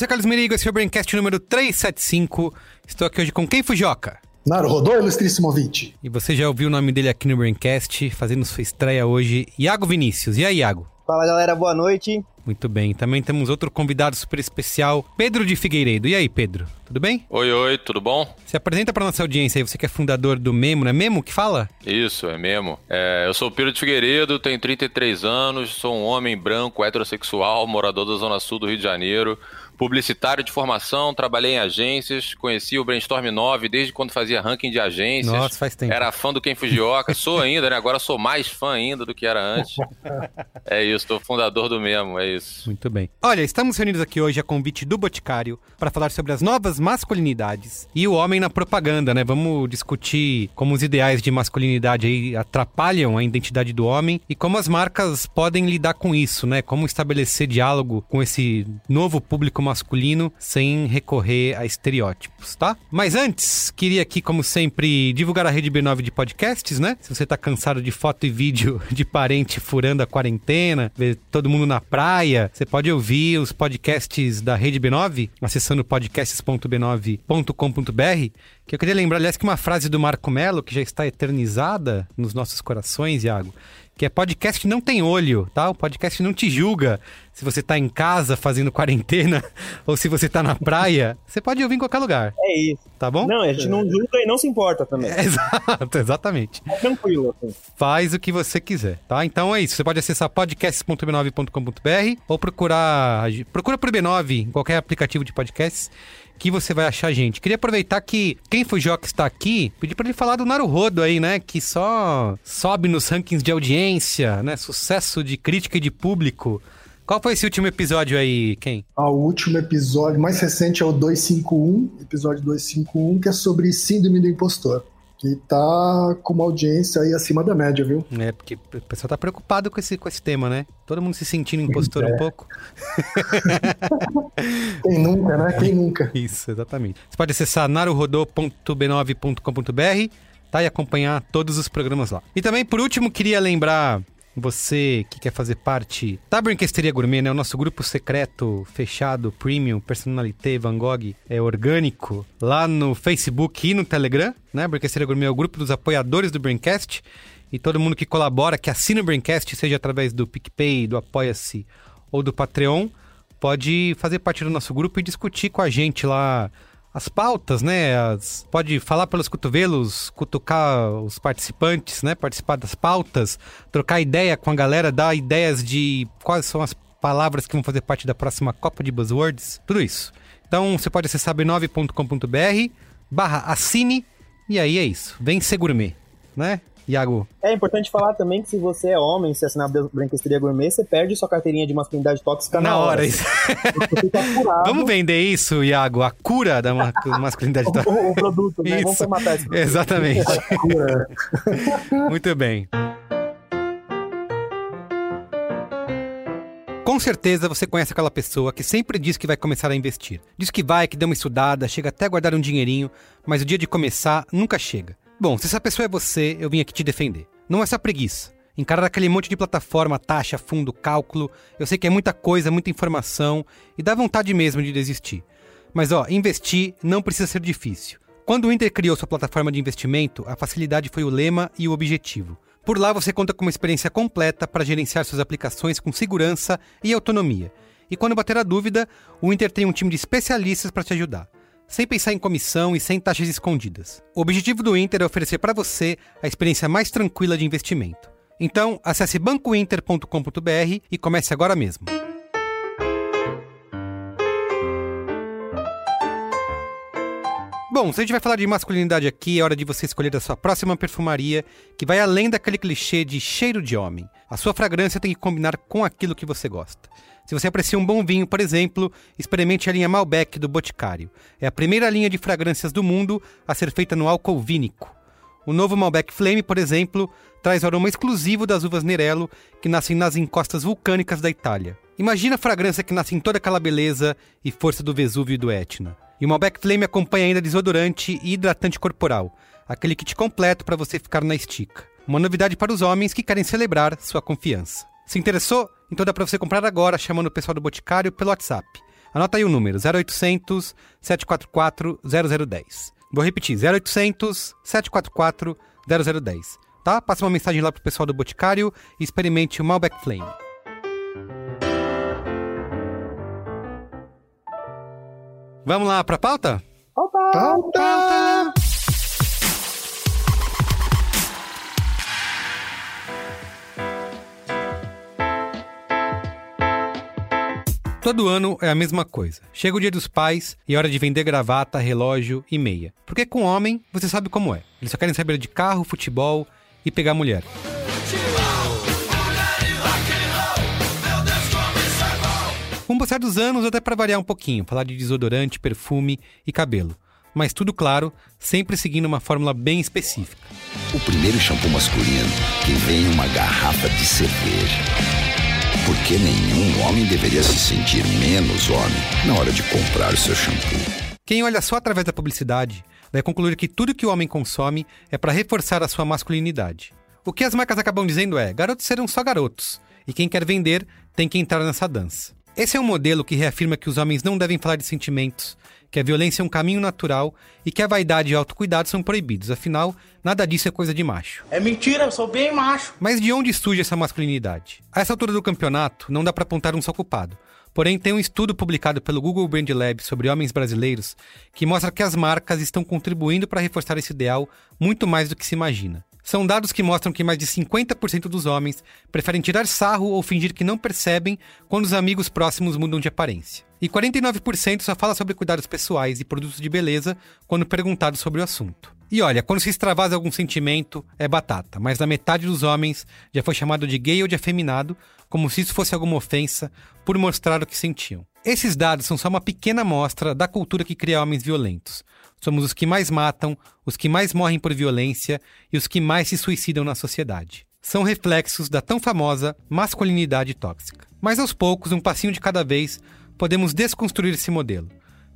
Sou Carlos Merigo, esse é o Braincast número 375. Estou aqui hoje com quem, Fujioka? Naruhodô, ilustríssimo ouvinte. E você já ouviu o nome dele aqui no Braincast, fazendo sua estreia hoje, Iago Vinícius. E aí, Iago? Fala galera, boa noite. Muito bem. Também temos outro convidado super especial, Pedro de Figueiredo. E aí, Pedro? Tudo bem? Oi, oi, tudo bom? Se apresenta para nossa audiência aí, você que é fundador do Memo, não é Memo que fala? Isso, é Memo. É, eu sou o Pedro de Figueiredo, tenho 33 anos, sou um homem branco, heterossexual, morador da Zona Sul do Rio de Janeiro publicitário de formação, trabalhei em agências, conheci o Brainstorm 9 desde quando fazia ranking de agências. Nossa, faz tempo. Era fã do Ken Fujioka, sou ainda, né? Agora sou mais fã ainda do que era antes. é isso, estou fundador do mesmo, é isso. Muito bem. Olha, estamos reunidos aqui hoje a convite do Boticário para falar sobre as novas masculinidades e o homem na propaganda, né? Vamos discutir como os ideais de masculinidade aí atrapalham a identidade do homem e como as marcas podem lidar com isso, né? Como estabelecer diálogo com esse novo público masculino sem recorrer a estereótipos, tá? Mas antes, queria aqui, como sempre, divulgar a rede B9 de podcasts, né? Se você tá cansado de foto e vídeo de parente furando a quarentena, ver todo mundo na praia, você pode ouvir os podcasts da rede B9 acessando podcasts.b9.com.br. Que eu queria lembrar, aliás, que uma frase do Marco Melo, que já está eternizada nos nossos corações, Iago, que é podcast não tem olho, tá? O podcast não te julga se você tá em casa fazendo quarentena ou se você tá na praia. Você pode ouvir em qualquer lugar. É isso. Tá bom? Não, a gente não julga e não se importa também. É, exato, exatamente. É tranquilo. Assim. Faz o que você quiser, tá? Então é isso. Você pode acessar podcasts.b9.com.br ou procurar. Procura por B9 em qualquer aplicativo de podcasts que você vai achar a gente. Queria aproveitar que quem Fujoca está aqui, pedir para ele falar do Naruhodo aí, né? Que só sobe nos rankings de audiência, né? Sucesso de crítica e de público. Qual foi esse último episódio aí, quem? Ah, o último episódio, mais recente é o 251, episódio 251, que é sobre síndrome do impostor que tá com uma audiência aí acima da média, viu? É, porque o pessoal tá preocupado com esse, com esse tema, né? Todo mundo se sentindo impostor é. um pouco. Quem nunca, né? Quem nunca? Isso, exatamente. Você pode acessar naruhodô.b9.com.br tá? E acompanhar todos os programas lá. E também, por último, queria lembrar você que quer fazer parte da Brinquesteria Gourmet, né? O nosso grupo secreto, fechado, premium, personalité, Van Gogh, é orgânico, lá no Facebook e no Telegram, né? Brinquesteria Gourmet é o grupo dos apoiadores do Braincast. E todo mundo que colabora, que assina o Braincast, seja através do PicPay, do Apoia-se ou do Patreon, pode fazer parte do nosso grupo e discutir com a gente lá as pautas, né? As, pode falar pelos cotovelos, cutucar os participantes, né? Participar das pautas, trocar ideia com a galera, dar ideias de quais são as palavras que vão fazer parte da próxima Copa de Buzzwords, tudo isso. Então você pode acessar b9.com.br barra assine e aí é isso. Vem ser gourmet, né? Iago. É importante falar também que se você é homem, se assinar a Branquesteria Gourmet, você perde sua carteirinha de masculinidade tóxica na, na hora. Isso. Vamos vender isso, Iago, a cura da masculinidade tóxica. o, o, produto, né? Isso. Vamos matar esse produto. Exatamente. Muito bem. Com certeza você conhece aquela pessoa que sempre diz que vai começar a investir. Diz que vai, que dá uma estudada, chega até a guardar um dinheirinho, mas o dia de começar nunca chega. Bom, se essa pessoa é você, eu vim aqui te defender. Não é só preguiça. Encarar aquele monte de plataforma, taxa, fundo, cálculo, eu sei que é muita coisa, muita informação e dá vontade mesmo de desistir. Mas ó, investir não precisa ser difícil. Quando o Inter criou sua plataforma de investimento, a facilidade foi o lema e o objetivo. Por lá você conta com uma experiência completa para gerenciar suas aplicações com segurança e autonomia. E quando bater a dúvida, o Inter tem um time de especialistas para te ajudar sem pensar em comissão e sem taxas escondidas. O objetivo do Inter é oferecer para você a experiência mais tranquila de investimento. Então, acesse bancointer.com.br e comece agora mesmo. Bom, se a gente vai falar de masculinidade aqui, é hora de você escolher a sua próxima perfumaria, que vai além daquele clichê de cheiro de homem. A sua fragrância tem que combinar com aquilo que você gosta. Se você aprecia um bom vinho, por exemplo, experimente a linha Malbec do Boticário. É a primeira linha de fragrâncias do mundo a ser feita no álcool vínico. O novo Malbec Flame, por exemplo, traz o aroma exclusivo das uvas Nerello, que nascem nas encostas vulcânicas da Itália. Imagina a fragrância que nasce em toda aquela beleza e força do Vesúvio e do Etna. E o Malbec Flame acompanha ainda desodorante e hidratante corporal, aquele kit completo para você ficar na estica. Uma novidade para os homens que querem celebrar sua confiança. Se interessou? Então dá para você comprar agora chamando o pessoal do Boticário pelo WhatsApp. Anota aí o número 0800 744 0010. Vou repetir, 0800 744 0010. Tá? Passa uma mensagem lá pro pessoal do Boticário e experimente o Malbec Flame. Vamos lá pra pauta? Opa! Pauta! Todo ano é a mesma coisa. Chega o dia dos pais e é hora de vender gravata, relógio e meia. Porque com homem, você sabe como é. Eles só querem saber de carro, futebol e pegar mulher. Com o passar dos anos, até para variar um pouquinho, falar de desodorante, perfume e cabelo. Mas tudo claro, sempre seguindo uma fórmula bem específica. O primeiro shampoo masculino que vem em uma garrafa de cerveja. Porque nenhum homem deveria se sentir menos homem na hora de comprar seu shampoo. Quem olha só através da publicidade vai concluir que tudo que o homem consome é para reforçar a sua masculinidade. O que as marcas acabam dizendo é: garotos serão só garotos, e quem quer vender tem que entrar nessa dança. Esse é um modelo que reafirma que os homens não devem falar de sentimentos, que a violência é um caminho natural e que a vaidade e o autocuidado são proibidos, afinal, nada disso é coisa de macho. É mentira, eu sou bem macho. Mas de onde surge essa masculinidade? A essa altura do campeonato, não dá para apontar um só culpado. Porém, tem um estudo publicado pelo Google Brand Lab sobre homens brasileiros que mostra que as marcas estão contribuindo para reforçar esse ideal muito mais do que se imagina. São dados que mostram que mais de 50% dos homens preferem tirar sarro ou fingir que não percebem quando os amigos próximos mudam de aparência. E 49% só fala sobre cuidados pessoais e produtos de beleza quando perguntado sobre o assunto. E olha, quando se extravasa algum sentimento, é batata, mas na metade dos homens já foi chamado de gay ou de afeminado, como se isso fosse alguma ofensa, por mostrar o que sentiam. Esses dados são só uma pequena amostra da cultura que cria homens violentos. Somos os que mais matam, os que mais morrem por violência e os que mais se suicidam na sociedade. São reflexos da tão famosa masculinidade tóxica. Mas aos poucos, um passinho de cada vez, podemos desconstruir esse modelo.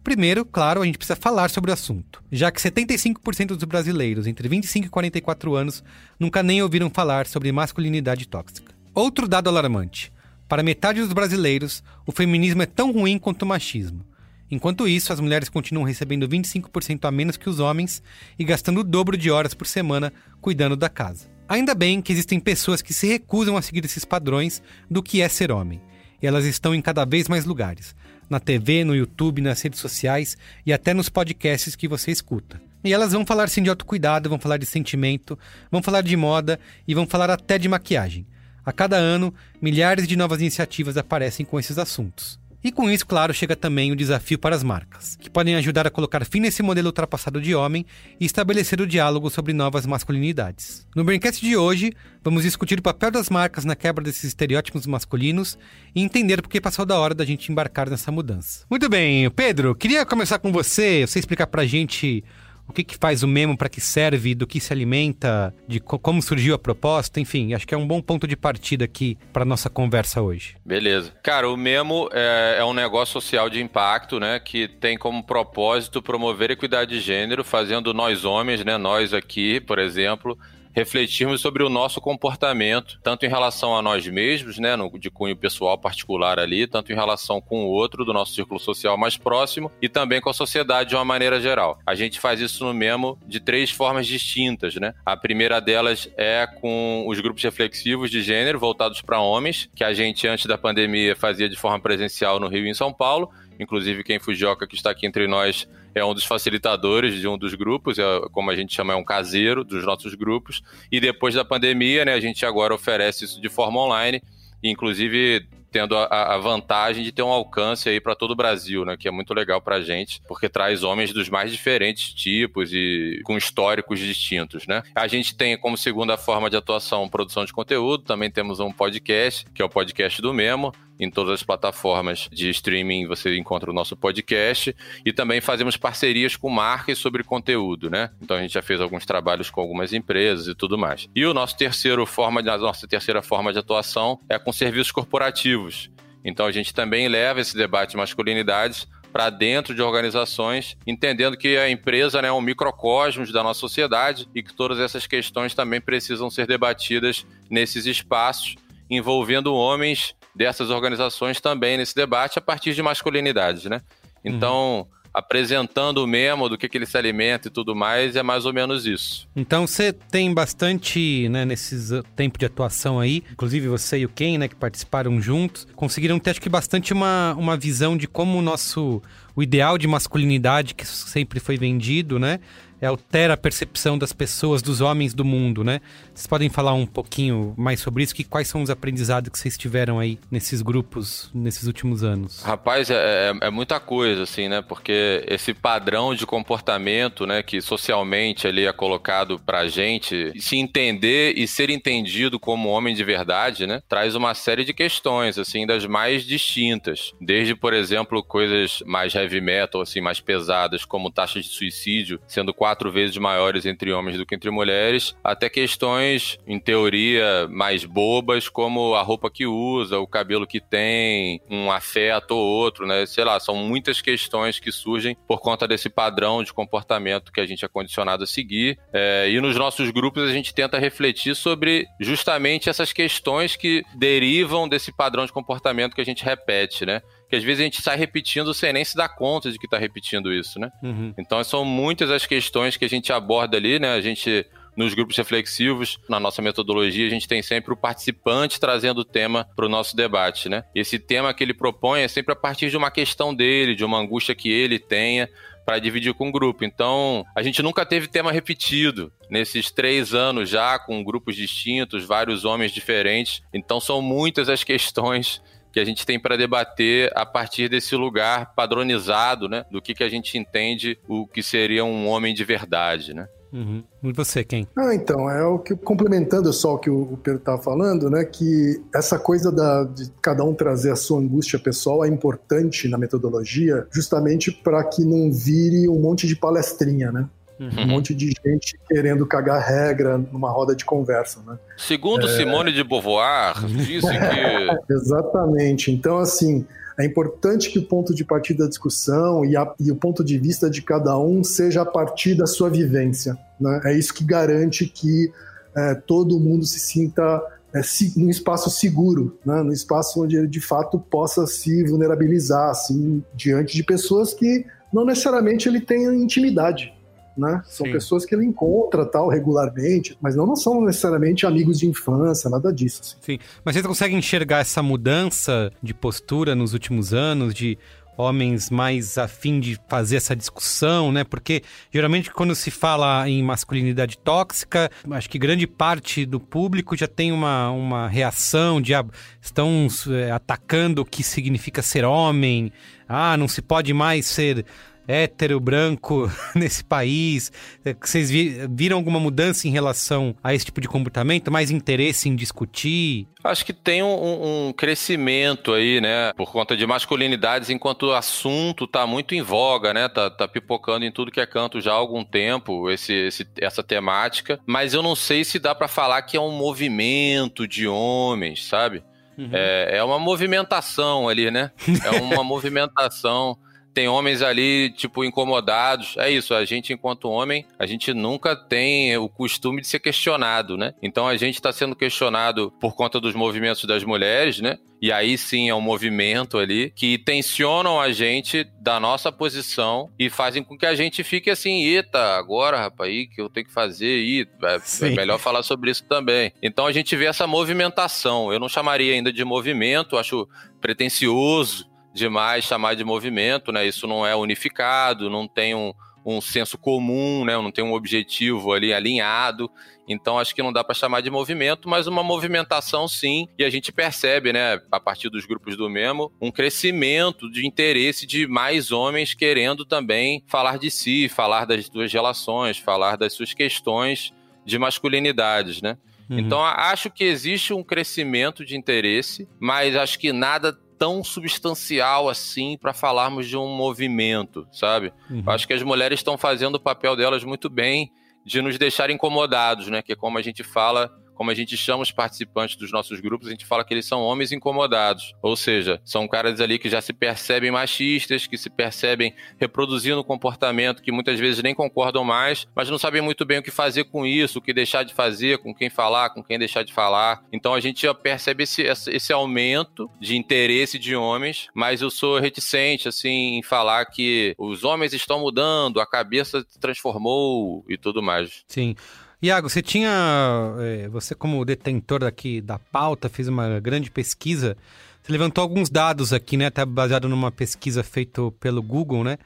Primeiro, claro, a gente precisa falar sobre o assunto, já que 75% dos brasileiros entre 25 e 44 anos nunca nem ouviram falar sobre masculinidade tóxica. Outro dado alarmante: para metade dos brasileiros, o feminismo é tão ruim quanto o machismo. Enquanto isso, as mulheres continuam recebendo 25% a menos que os homens e gastando o dobro de horas por semana cuidando da casa. Ainda bem que existem pessoas que se recusam a seguir esses padrões do que é ser homem. E elas estão em cada vez mais lugares na TV, no YouTube, nas redes sociais e até nos podcasts que você escuta. E elas vão falar sim de autocuidado, vão falar de sentimento, vão falar de moda e vão falar até de maquiagem. A cada ano, milhares de novas iniciativas aparecem com esses assuntos. E com isso, claro, chega também o desafio para as marcas, que podem ajudar a colocar fim nesse modelo ultrapassado de homem e estabelecer o diálogo sobre novas masculinidades. No Braincast de hoje, vamos discutir o papel das marcas na quebra desses estereótipos masculinos e entender por que passou da hora da gente embarcar nessa mudança. Muito bem, Pedro, queria começar com você, você explicar pra gente o que, que faz o memo, para que serve, do que se alimenta, de co como surgiu a proposta, enfim, acho que é um bom ponto de partida aqui para nossa conversa hoje. Beleza. Cara, o memo é, é, um negócio social de impacto, né, que tem como propósito promover equidade de gênero, fazendo nós homens, né, nós aqui, por exemplo, refletirmos sobre o nosso comportamento, tanto em relação a nós mesmos, né, no, de cunho pessoal particular ali, tanto em relação com o outro do nosso círculo social mais próximo e também com a sociedade de uma maneira geral. A gente faz isso no Memo de três formas distintas, né? A primeira delas é com os grupos reflexivos de gênero voltados para homens, que a gente antes da pandemia fazia de forma presencial no Rio e em São Paulo. Inclusive, quem Fujioka, que está aqui entre nós, é um dos facilitadores de um dos grupos, é, como a gente chama, é um caseiro dos nossos grupos. E depois da pandemia, né, a gente agora oferece isso de forma online. Inclusive, tendo a, a vantagem de ter um alcance aí para todo o Brasil, né? Que é muito legal pra gente, porque traz homens dos mais diferentes tipos e com históricos distintos, né? A gente tem como segunda forma de atuação produção de conteúdo, também temos um podcast, que é o podcast do Memo, em todas as plataformas de streaming você encontra o nosso podcast e também fazemos parcerias com marcas sobre conteúdo, né? Então a gente já fez alguns trabalhos com algumas empresas e tudo mais. E o nosso terceiro forma, a nossa terceira forma de atuação é com serviços corporativos. Então a gente também leva esse debate de masculinidades para dentro de organizações, entendendo que a empresa né, é um microcosmos da nossa sociedade e que todas essas questões também precisam ser debatidas nesses espaços, envolvendo homens dessas organizações também nesse debate a partir de masculinidades, né? Então, uhum. apresentando o memo do que, que ele se alimenta e tudo mais, é mais ou menos isso. Então você tem bastante, né, nesses uh, tempo de atuação aí, inclusive você e o Ken, né, que participaram juntos, conseguiram ter acho que bastante uma, uma visão de como o nosso o ideal de masculinidade que sempre foi vendido, né, altera a percepção das pessoas, dos homens do mundo, né? Vocês podem falar um pouquinho mais sobre isso? Que, quais são os aprendizados que vocês tiveram aí nesses grupos, nesses últimos anos? Rapaz, é, é, é muita coisa, assim, né? Porque esse padrão de comportamento, né, que socialmente ali é colocado pra gente, se entender e ser entendido como homem de verdade, né, traz uma série de questões, assim, das mais distintas. Desde, por exemplo, coisas mais heavy metal, assim, mais pesadas, como taxas de suicídio sendo quatro quatro vezes maiores entre homens do que entre mulheres, até questões, em teoria, mais bobas, como a roupa que usa, o cabelo que tem, um afeto ou outro, né? Sei lá, são muitas questões que surgem por conta desse padrão de comportamento que a gente é condicionado a seguir. É, e nos nossos grupos a gente tenta refletir sobre justamente essas questões que derivam desse padrão de comportamento que a gente repete, né? Que às vezes a gente sai repetindo sem nem se dar conta de que está repetindo isso, né? Uhum. Então são muitas as questões que a gente aborda ali, né? A gente nos grupos reflexivos, na nossa metodologia, a gente tem sempre o participante trazendo o tema para o nosso debate, né? Esse tema que ele propõe é sempre a partir de uma questão dele, de uma angústia que ele tenha para dividir com o grupo. Então, a gente nunca teve tema repetido nesses três anos já, com grupos distintos, vários homens diferentes. Então, são muitas as questões que a gente tem para debater a partir desse lugar padronizado, né? Do que, que a gente entende o que seria um homem de verdade, né? Uhum. E você, quem? Ah, então, é o que, complementando só o que o Pedro estava falando, né, que essa coisa da, de cada um trazer a sua angústia pessoal é importante na metodologia, justamente para que não vire um monte de palestrinha, né? Uhum. Um monte de gente querendo cagar regra numa roda de conversa, né? Segundo é... Simone de Beauvoir, disse que... Exatamente. Então, assim, é importante que o ponto de partida da discussão e, a, e, o ponto de vista de cada um seja a partir da sua vivência. Né? É isso que garante que é, todo mundo se sinta é, si, num espaço seguro, né? num espaço onde ele de fato possa se vulnerabilizar assim, diante de pessoas que não necessariamente ele tenha intimidade né? São Sim. pessoas que ele encontra tal regularmente, mas não, não são necessariamente amigos de infância, nada disso. Assim. Sim, mas você consegue enxergar essa mudança de postura nos últimos anos, de homens mais afim de fazer essa discussão, né? Porque geralmente quando se fala em masculinidade tóxica, acho que grande parte do público já tem uma, uma reação de ah, estão é, atacando o que significa ser homem. Ah, não se pode mais ser hétero, branco nesse país? É, vocês viram alguma mudança em relação a esse tipo de comportamento? Mais interesse em discutir? Acho que tem um, um crescimento aí, né? Por conta de masculinidades, enquanto o assunto tá muito em voga, né? Tá, tá pipocando em tudo que é canto já há algum tempo, esse, esse essa temática. Mas eu não sei se dá para falar que é um movimento de homens, sabe? Uhum. É, é uma movimentação ali, né? É uma movimentação tem homens ali, tipo, incomodados. É isso, a gente, enquanto homem, a gente nunca tem o costume de ser questionado, né? Então a gente está sendo questionado por conta dos movimentos das mulheres, né? E aí sim é um movimento ali que tensionam a gente da nossa posição e fazem com que a gente fique assim, eita, agora, rapaz, aí que eu tenho que fazer, e é, é melhor falar sobre isso também. Então a gente vê essa movimentação. Eu não chamaria ainda de movimento, acho pretencioso demais chamar de movimento, né? Isso não é unificado, não tem um, um senso comum, né? Não tem um objetivo ali alinhado. Então acho que não dá para chamar de movimento, mas uma movimentação sim. E a gente percebe, né, a partir dos grupos do Memo, um crescimento de interesse de mais homens querendo também falar de si, falar das suas relações, falar das suas questões de masculinidades, né? Uhum. Então acho que existe um crescimento de interesse, mas acho que nada tão substancial assim para falarmos de um movimento, sabe? Uhum. Acho que as mulheres estão fazendo o papel delas muito bem de nos deixar incomodados, né? Que é como a gente fala como a gente chama os participantes dos nossos grupos, a gente fala que eles são homens incomodados. Ou seja, são caras ali que já se percebem machistas, que se percebem reproduzindo comportamento que muitas vezes nem concordam mais, mas não sabem muito bem o que fazer com isso, o que deixar de fazer, com quem falar, com quem deixar de falar. Então a gente já percebe esse, esse aumento de interesse de homens, mas eu sou reticente, assim, em falar que os homens estão mudando, a cabeça se transformou e tudo mais. Sim. Iago, você tinha. É, você, como detentor aqui da pauta, fez uma grande pesquisa. Você levantou alguns dados aqui, né? Até baseado numa pesquisa feita pelo Google, né?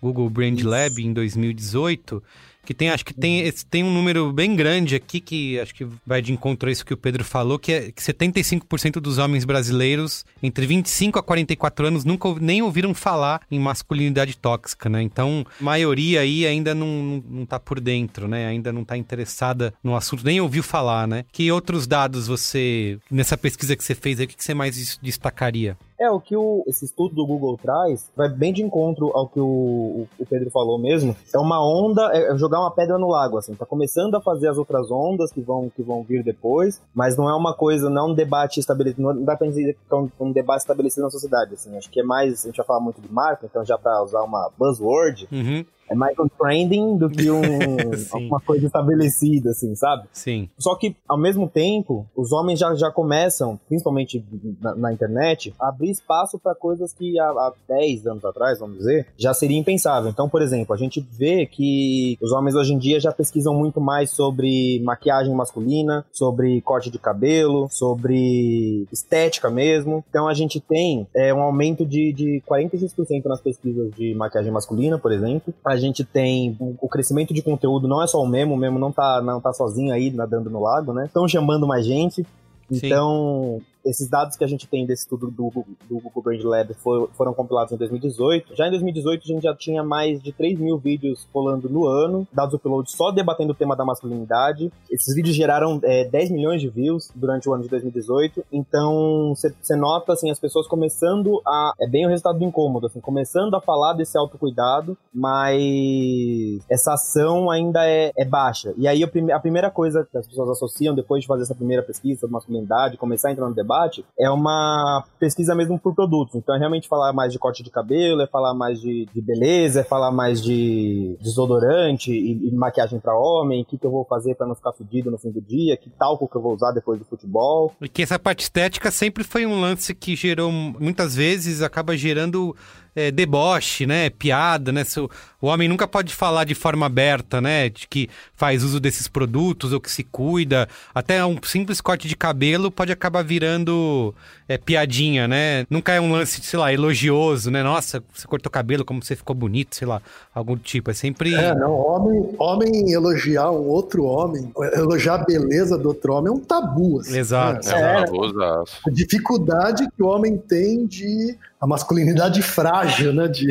Google Brand Lab em 2018 que tem, acho que tem, tem um número bem grande aqui que acho que vai de encontro a isso que o Pedro falou, que é que 75% dos homens brasileiros entre 25 a 44 anos nunca nem ouviram falar em masculinidade tóxica, né? Então, a maioria aí ainda não, não tá por dentro, né? Ainda não tá interessada no assunto, nem ouviu falar, né? Que outros dados você, nessa pesquisa que você fez aí, o que você mais destacaria? É, o que o, esse estudo do Google traz vai bem de encontro ao que o, o Pedro falou mesmo. É uma onda, é jogar uma pedra no lago, assim. Tá começando a fazer as outras ondas que vão, que vão vir depois, mas não é uma coisa, não é um debate estabelecido, não dá pra dizer que é um, um, debate estabelecido na sociedade, assim. Acho que é mais, a gente vai falar muito de marca, então já pra usar uma buzzword, uhum é mais um trending do que um, uma coisa estabelecida, assim, sabe? Sim. Só que, ao mesmo tempo, os homens já, já começam, principalmente na, na internet, a abrir espaço para coisas que há, há 10 anos atrás, vamos dizer, já seria impensável. Então, por exemplo, a gente vê que os homens hoje em dia já pesquisam muito mais sobre maquiagem masculina, sobre corte de cabelo, sobre estética mesmo. Então, a gente tem é, um aumento de, de 46% nas pesquisas de maquiagem masculina, por exemplo. A gente tem o crescimento de conteúdo, não é só o Memo, o Memo não tá, não tá sozinho aí nadando no lago, né? Estão chamando mais gente. Então, Sim esses dados que a gente tem desse estudo do, do Google Brand Lab for, foram compilados em 2018. Já em 2018 a gente já tinha mais de 3 mil vídeos rolando no ano, dados upload só debatendo o tema da masculinidade. Esses vídeos geraram é, 10 milhões de views durante o ano de 2018. Então você nota assim as pessoas começando a é bem o resultado do incômodo, assim, começando a falar desse autocuidado, mas essa ação ainda é, é baixa. E aí a, prime a primeira coisa que as pessoas associam depois de fazer essa primeira pesquisa sobre masculinidade, começar a entrar no debate debate é uma pesquisa mesmo por produtos. Então é realmente falar mais de corte de cabelo, é falar mais de, de beleza, é falar mais de desodorante e, e maquiagem para homem, o que, que eu vou fazer para não ficar fedido no fim do dia, que talco que eu vou usar depois do futebol. E que essa parte estética sempre foi um lance que gerou, muitas vezes, acaba gerando é, deboche, né? Piada, né? Se o, o, homem nunca pode falar de forma aberta, né? De que faz uso desses produtos ou que se cuida. Até um simples corte de cabelo pode acabar virando é, piadinha, né? Nunca é um lance, sei lá, elogioso, né? Nossa, você cortou cabelo, como você ficou bonito, sei lá, algum tipo. É sempre. É, não, homem, homem elogiar um outro homem, elogiar a beleza do outro homem é um tabu. Assim, Exato. Né? É, é, a dificuldade que o homem tem de a masculinidade frágil, né? De,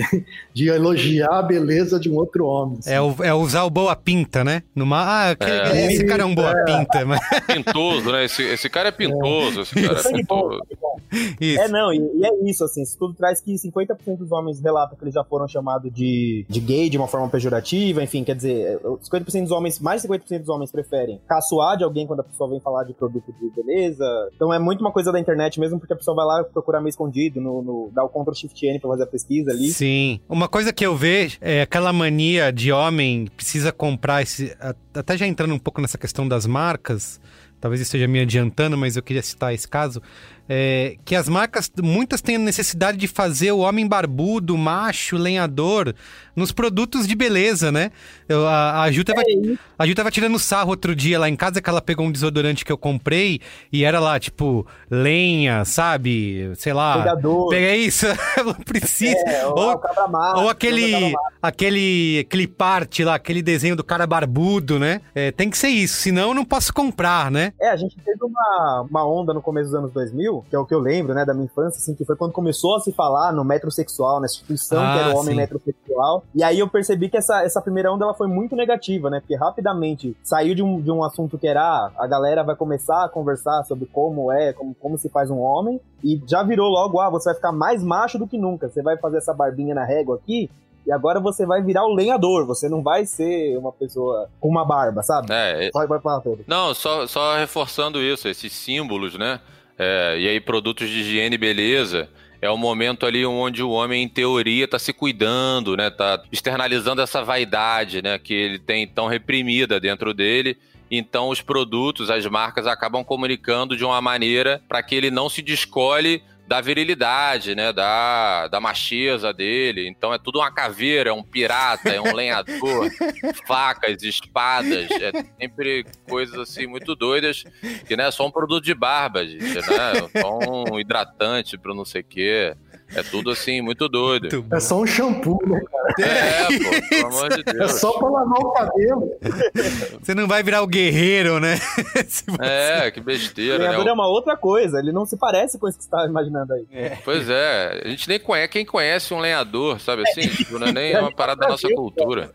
de elogiar a beleza de um outro homem. Assim. É, o, é usar o boa pinta, né? Numa, ah, que, é. esse cara é um boa é. pinta. Mas... Pintoso, né? Esse, esse cara é pintoso, esse cara é pintoso. Isso. É, não, e, e, é isso, assim, isso tudo traz que 50% dos homens relatam que eles já foram chamados de, de gay de uma forma pejorativa, enfim, quer dizer, 50% dos homens, mais de 50% dos homens preferem caçoar de alguém quando a pessoa vem falar de produto de beleza. Então é muito uma coisa da internet mesmo, porque a pessoa vai lá procurar meio escondido no, no dar o Ctrl Shift N pra fazer a pesquisa ali. Sim. Uma coisa que eu vejo é aquela mania de homem precisa comprar esse. Até já entrando um pouco nessa questão das marcas, talvez esteja me adiantando, mas eu queria citar esse caso é, que as marcas, muitas têm a necessidade de fazer o homem barbudo, macho, lenhador, nos produtos de beleza, né? Eu, a, a, Ju tava, a Ju tava tirando sarro outro dia lá em casa que ela pegou um desodorante que eu comprei e era lá, tipo, lenha, sabe? Sei lá. Pegador. Pega isso, não precisa. É, ou, ou, aquele, aquele, aquele parte lá, aquele desenho do cara barbudo, né? É, tem que ser isso, senão eu não posso comprar, né? É, a gente teve uma, uma onda no começo dos anos 2000, que é o que eu lembro, né, da minha infância, assim, que foi quando começou a se falar no metrosexual, na instituição Ah, que era o homem sim. metrosexual. E aí eu percebi que essa, essa primeira onda ela foi muito negativa, né? Porque rapidamente saiu de um, de um assunto que era ah, a galera vai começar a conversar sobre como é, como, como se faz um homem, e já virou logo, ah, você vai ficar mais macho do que nunca. Você vai fazer essa barbinha na régua aqui. E agora você vai virar o lenhador, você não vai ser uma pessoa com uma barba, sabe? É, Vai, vai falar, Pedro. Não, só, só reforçando isso, esses símbolos, né? É, e aí, produtos de higiene e beleza. É o momento ali onde o homem, em teoria, tá se cuidando, né? Tá externalizando essa vaidade, né? Que ele tem tão reprimida dentro dele. Então, os produtos, as marcas acabam comunicando de uma maneira para que ele não se descole da virilidade, né? Da, da macheza dele. Então é tudo uma caveira, é um pirata, é um lenhador, facas, espadas, é sempre coisas assim muito doidas, que não é só um produto de barba, gente, né? Só um hidratante para não sei o quê. É tudo assim, muito doido. Muito. É só um shampoo, né? É, pô, pelo amor de É Deus. só pra lavar o cabelo. Você não vai virar o guerreiro, né? É, que O besteira, né? lenhador é uma outra coisa, ele não se parece com isso que você tá imaginando aí. Pois é, a gente nem conhece, quem conhece um lenhador, sabe assim? Tipo, não é nem uma parada da nossa cultura.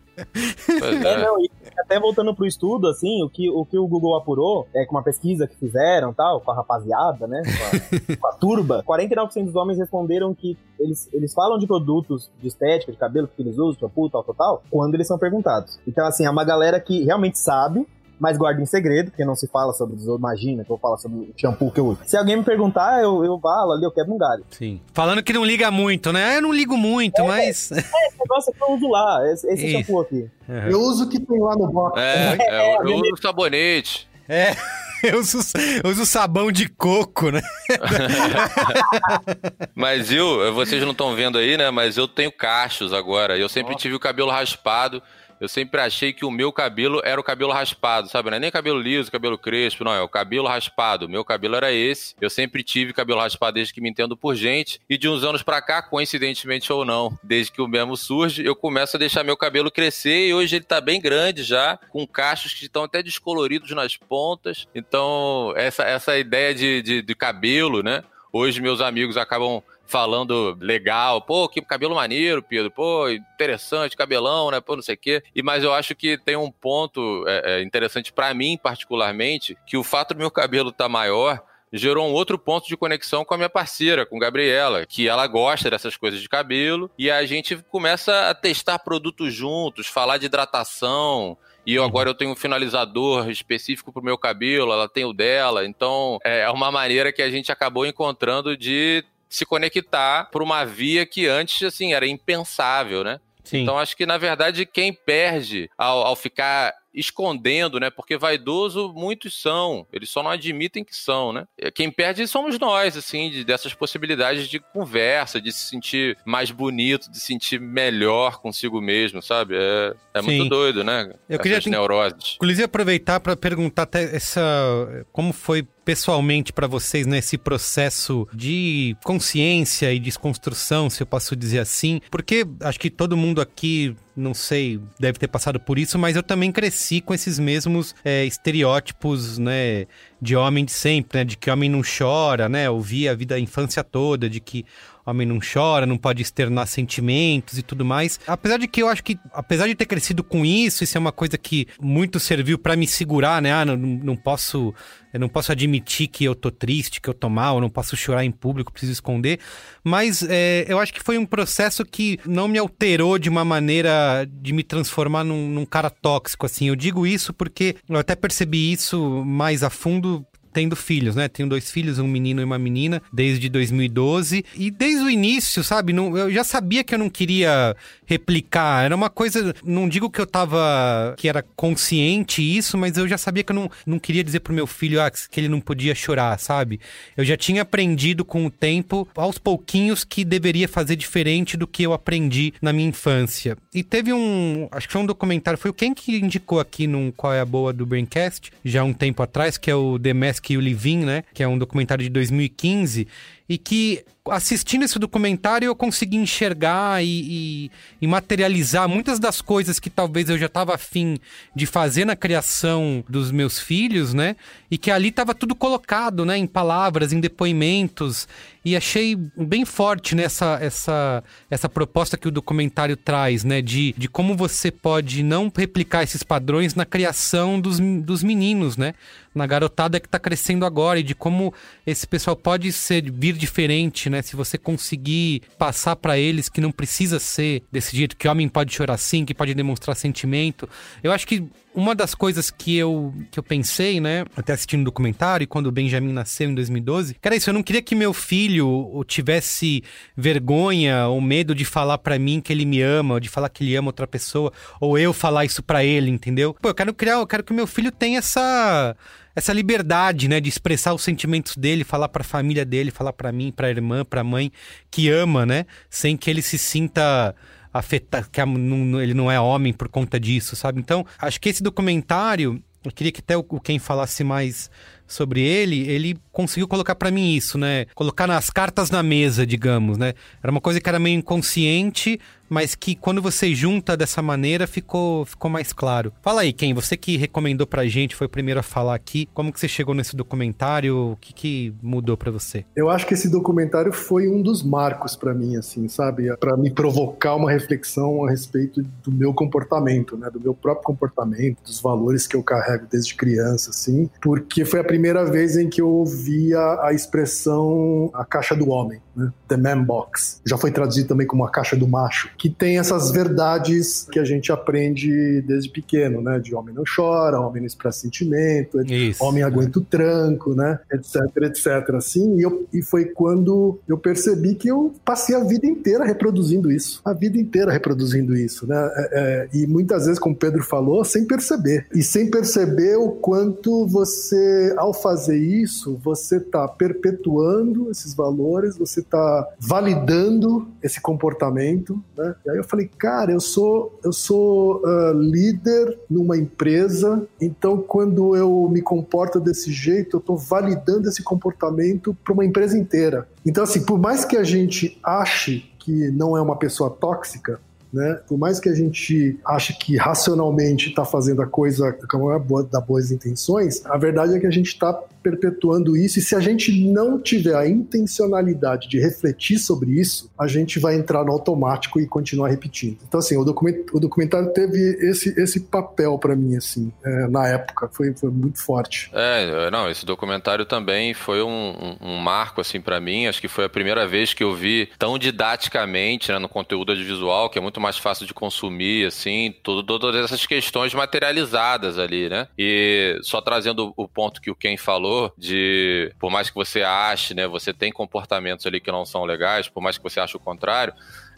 Pois É, é. não, e até voltando pro estudo, assim, o que, o que o Google apurou, é com uma pesquisa que fizeram, tal, com a rapaziada, né, com a, com a turba, 49% dos homens responderam que eles, eles falam de produtos de estética, de cabelo que eles usam, shampoo, tal, tal, tal, quando eles são perguntados. Então, assim, é uma galera que realmente sabe, mas guarda em segredo, porque não se fala sobre desodorante. Imagina que eu vou falar sobre o shampoo que eu uso. Se alguém me perguntar, eu, eu falo ali, eu quebro um galho. Sim. Falando que não liga muito, né? Eu não ligo muito, mas. Esse negócio que eu uso lá, esse, esse Isso. shampoo aqui. Eu uso o que tem lá no box. É, é, eu uso sabonete. É. Eu uso, eu uso sabão de coco, né? Mas eu, vocês não estão vendo aí, né? Mas eu tenho cachos agora. Eu sempre tive o cabelo raspado. Eu sempre achei que o meu cabelo era o cabelo raspado, sabe? Não é nem cabelo liso, cabelo crespo, não. É o cabelo raspado. O meu cabelo era esse. Eu sempre tive cabelo raspado desde que me entendo por gente. E de uns anos pra cá, coincidentemente ou não, desde que o mesmo surge, eu começo a deixar meu cabelo crescer. E hoje ele tá bem grande já, com cachos que estão até descoloridos nas pontas. Então, essa, essa ideia de, de, de cabelo, né? Hoje meus amigos acabam falando legal, pô, que cabelo maneiro, Pedro, pô, interessante, cabelão, né, pô, não sei o quê. E, mas eu acho que tem um ponto é, é, interessante pra mim, particularmente, que o fato do meu cabelo estar maior gerou um outro ponto de conexão com a minha parceira, com Gabriela, que ela gosta dessas coisas de cabelo, e a gente começa a testar produtos juntos, falar de hidratação, e eu, agora eu tenho um finalizador específico pro meu cabelo, ela tem o dela. Então, é uma maneira que a gente acabou encontrando de se conectar por uma via que antes, assim, era impensável, né? Sim. Então, acho que, na verdade, quem perde ao, ao ficar escondendo, né? Porque vaidoso muitos são, eles só não admitem que são, né? Quem perde somos nós, assim, de, dessas possibilidades de conversa, de se sentir mais bonito, de se sentir melhor consigo mesmo, sabe? É, é muito doido, né? Eu queria Essas ten- neuroses. Inclusive, aproveitar para perguntar até essa. Como foi pessoalmente para vocês nesse processo de consciência e desconstrução, se eu posso dizer assim? Porque acho que todo mundo aqui, não sei, deve ter passado por isso, mas eu também cresci com esses mesmos é, estereótipos, né? De homem de sempre, né? De que homem não chora, né? Eu vi a vida, a infância toda, de que homem não chora, não pode externar sentimentos e tudo mais. Apesar de que eu acho que, apesar de ter crescido com isso, isso é uma coisa que muito serviu pra me segurar, né? Ah, não, não posso, eu não posso admitir que eu tô triste, que eu tô mal, eu não posso chorar em público, preciso esconder. Mas é, eu acho que foi um processo que não me alterou de uma maneira de me transformar num, num cara tóxico, assim. Eu digo isso porque eu até percebi isso mais a fundo tendo filhos, né? Tenho dois filhos, um menino e uma menina, desde 2012. E desde o início, sabe? Não, eu já sabia que eu não queria replicar. Era uma coisa. Não digo que eu tava. que era consciente isso, mas eu já sabia que eu não, não queria dizer pro meu filho ah, que ele não podia chorar, sabe? Eu já tinha aprendido com o tempo, aos pouquinhos, que deveria fazer diferente do que eu aprendi na minha infância. E teve um. Acho que foi um documentário, foi quem que indicou aqui num Qual é a Boa do Braincast, já um tempo atrás, que é o The Mask You Live In, né? Que é um documentário de 2015 e que assistindo esse documentário eu consegui enxergar e, e, e, materializar muitas das coisas que talvez eu já estava afim de fazer na criação dos meus filhos, né? E que ali estava tudo colocado, né? Em palavras, em depoimentos. E achei bem forte nessa né, essa, essa proposta que o documentário traz, né? De, de como você pode não replicar esses padrões na criação dos, dos meninos, né? Na garotada que está crescendo agora e de como esse pessoal pode ser vir diferente, né? Se você conseguir passar para eles que não precisa ser desse jeito, que homem pode chorar assim, que pode demonstrar sentimento. Eu acho que uma das coisas que eu, que eu pensei, né, até assistindo o documentário, quando o Benjamin nasceu em 2012, que era isso, eu não queria que meu filho tivesse vergonha ou medo de falar para mim que ele me ama, ou de falar que ele ama outra pessoa, ou eu falar isso para ele, entendeu? Pô, eu quero criar, eu quero que meu filho tenha essa essa liberdade, né, de expressar os sentimentos dele, falar para a família dele, falar para mim, para a irmã, para a mãe que ama, né, sem que ele se sinta afetado, que ele não é homem por conta disso, sabe? Então, acho que esse documentário, eu queria que até o quem falasse mais sobre ele, ele conseguiu colocar para mim isso, né? Colocar nas cartas na mesa, digamos, né? Era uma coisa que era meio inconsciente, mas que quando você junta dessa maneira ficou, ficou mais claro. Fala aí, quem você que recomendou pra gente, foi o primeiro a falar aqui, como que você chegou nesse documentário, o que, que mudou para você? Eu acho que esse documentário foi um dos marcos para mim, assim, sabe? para me provocar uma reflexão a respeito do meu comportamento, né? Do meu próprio comportamento, dos valores que eu carrego desde criança, assim, porque foi a primeira vez em que eu ouvia a expressão a caixa do homem, né? The Man Box. Já foi traduzido também como a caixa do macho, que tem essas verdades que a gente aprende desde pequeno, né? De homem não chora, homem não expressa sentimento, Isso. homem aguenta o tranco, né? Etc, etc. Assim, e, eu, e foi quando eu percebi que eu passei a vida inteira reproduzindo isso. A vida inteira reproduzindo isso, né? É, é, e muitas vezes, como o Pedro falou, sem perceber. E sem perceber o quanto você, ao fazer isso, você está perpetuando esses valores, você está validando esse comportamento, né? E aí eu falei, cara, eu sou eu sou uh, líder numa empresa, então quando eu me comporto desse jeito, eu estou validando esse comportamento para uma empresa inteira. Então assim, por mais que a gente ache que não é uma pessoa tóxica, né? Por mais que a gente ache que racionalmente está fazendo a coisa com a boa, da boas intenções, a verdade é que a gente está perpetuando isso, e se a gente não tiver a intencionalidade de refletir sobre isso, a gente vai entrar no automático e continuar repetindo. Então, assim, o, document, o documentário teve esse, esse papel para mim, assim, é, na época, foi, foi muito forte. É, não, esse documentário também foi um, um, um marco, assim, para mim, acho que foi a primeira vez que eu vi tão didaticamente, né, no conteúdo audiovisual, que é muito mais fácil de consumir, assim, tudo, todas essas questões materializadas ali, né, e só trazendo o ponto que o Ken falou, falou, de por mais que você ache, né, você tem comportamentos ali que não são legais, por mais que você ache o contrário,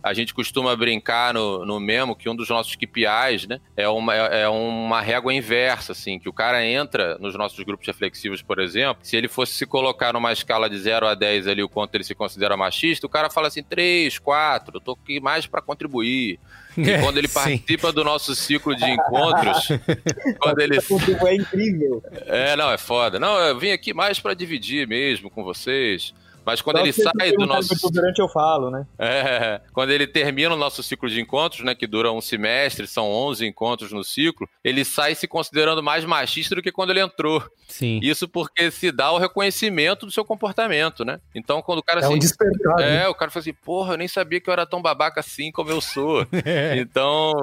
a gente costuma brincar no, no memo que um dos nossos KPIs, né, é uma, é, é uma régua inversa, assim, que o cara entra nos nossos grupos reflexivos, por exemplo, se ele fosse se colocar numa escala de 0 a 10 ali, o quanto ele se considera machista, o cara fala assim, 3, 4, eu tô aqui mais para contribuir. E é, quando ele participa do nosso ciclo de encontros, quando ele. É incrível. É, não, é foda. Não, eu vim aqui mais para dividir mesmo com vocês. Mas quando ele sai do nosso. Durante eu falo, né? É, quando ele termina o nosso ciclo de encontros, né, que dura um semestre, são 11 encontros no ciclo, ele sai se considerando mais machista do que quando ele entrou. Sim. Isso porque se dá o reconhecimento do seu comportamento, né? Então, quando o cara. É assim, um. É, né? o cara fala assim, porra, eu nem sabia que eu era tão babaca assim como eu sou. é. Então,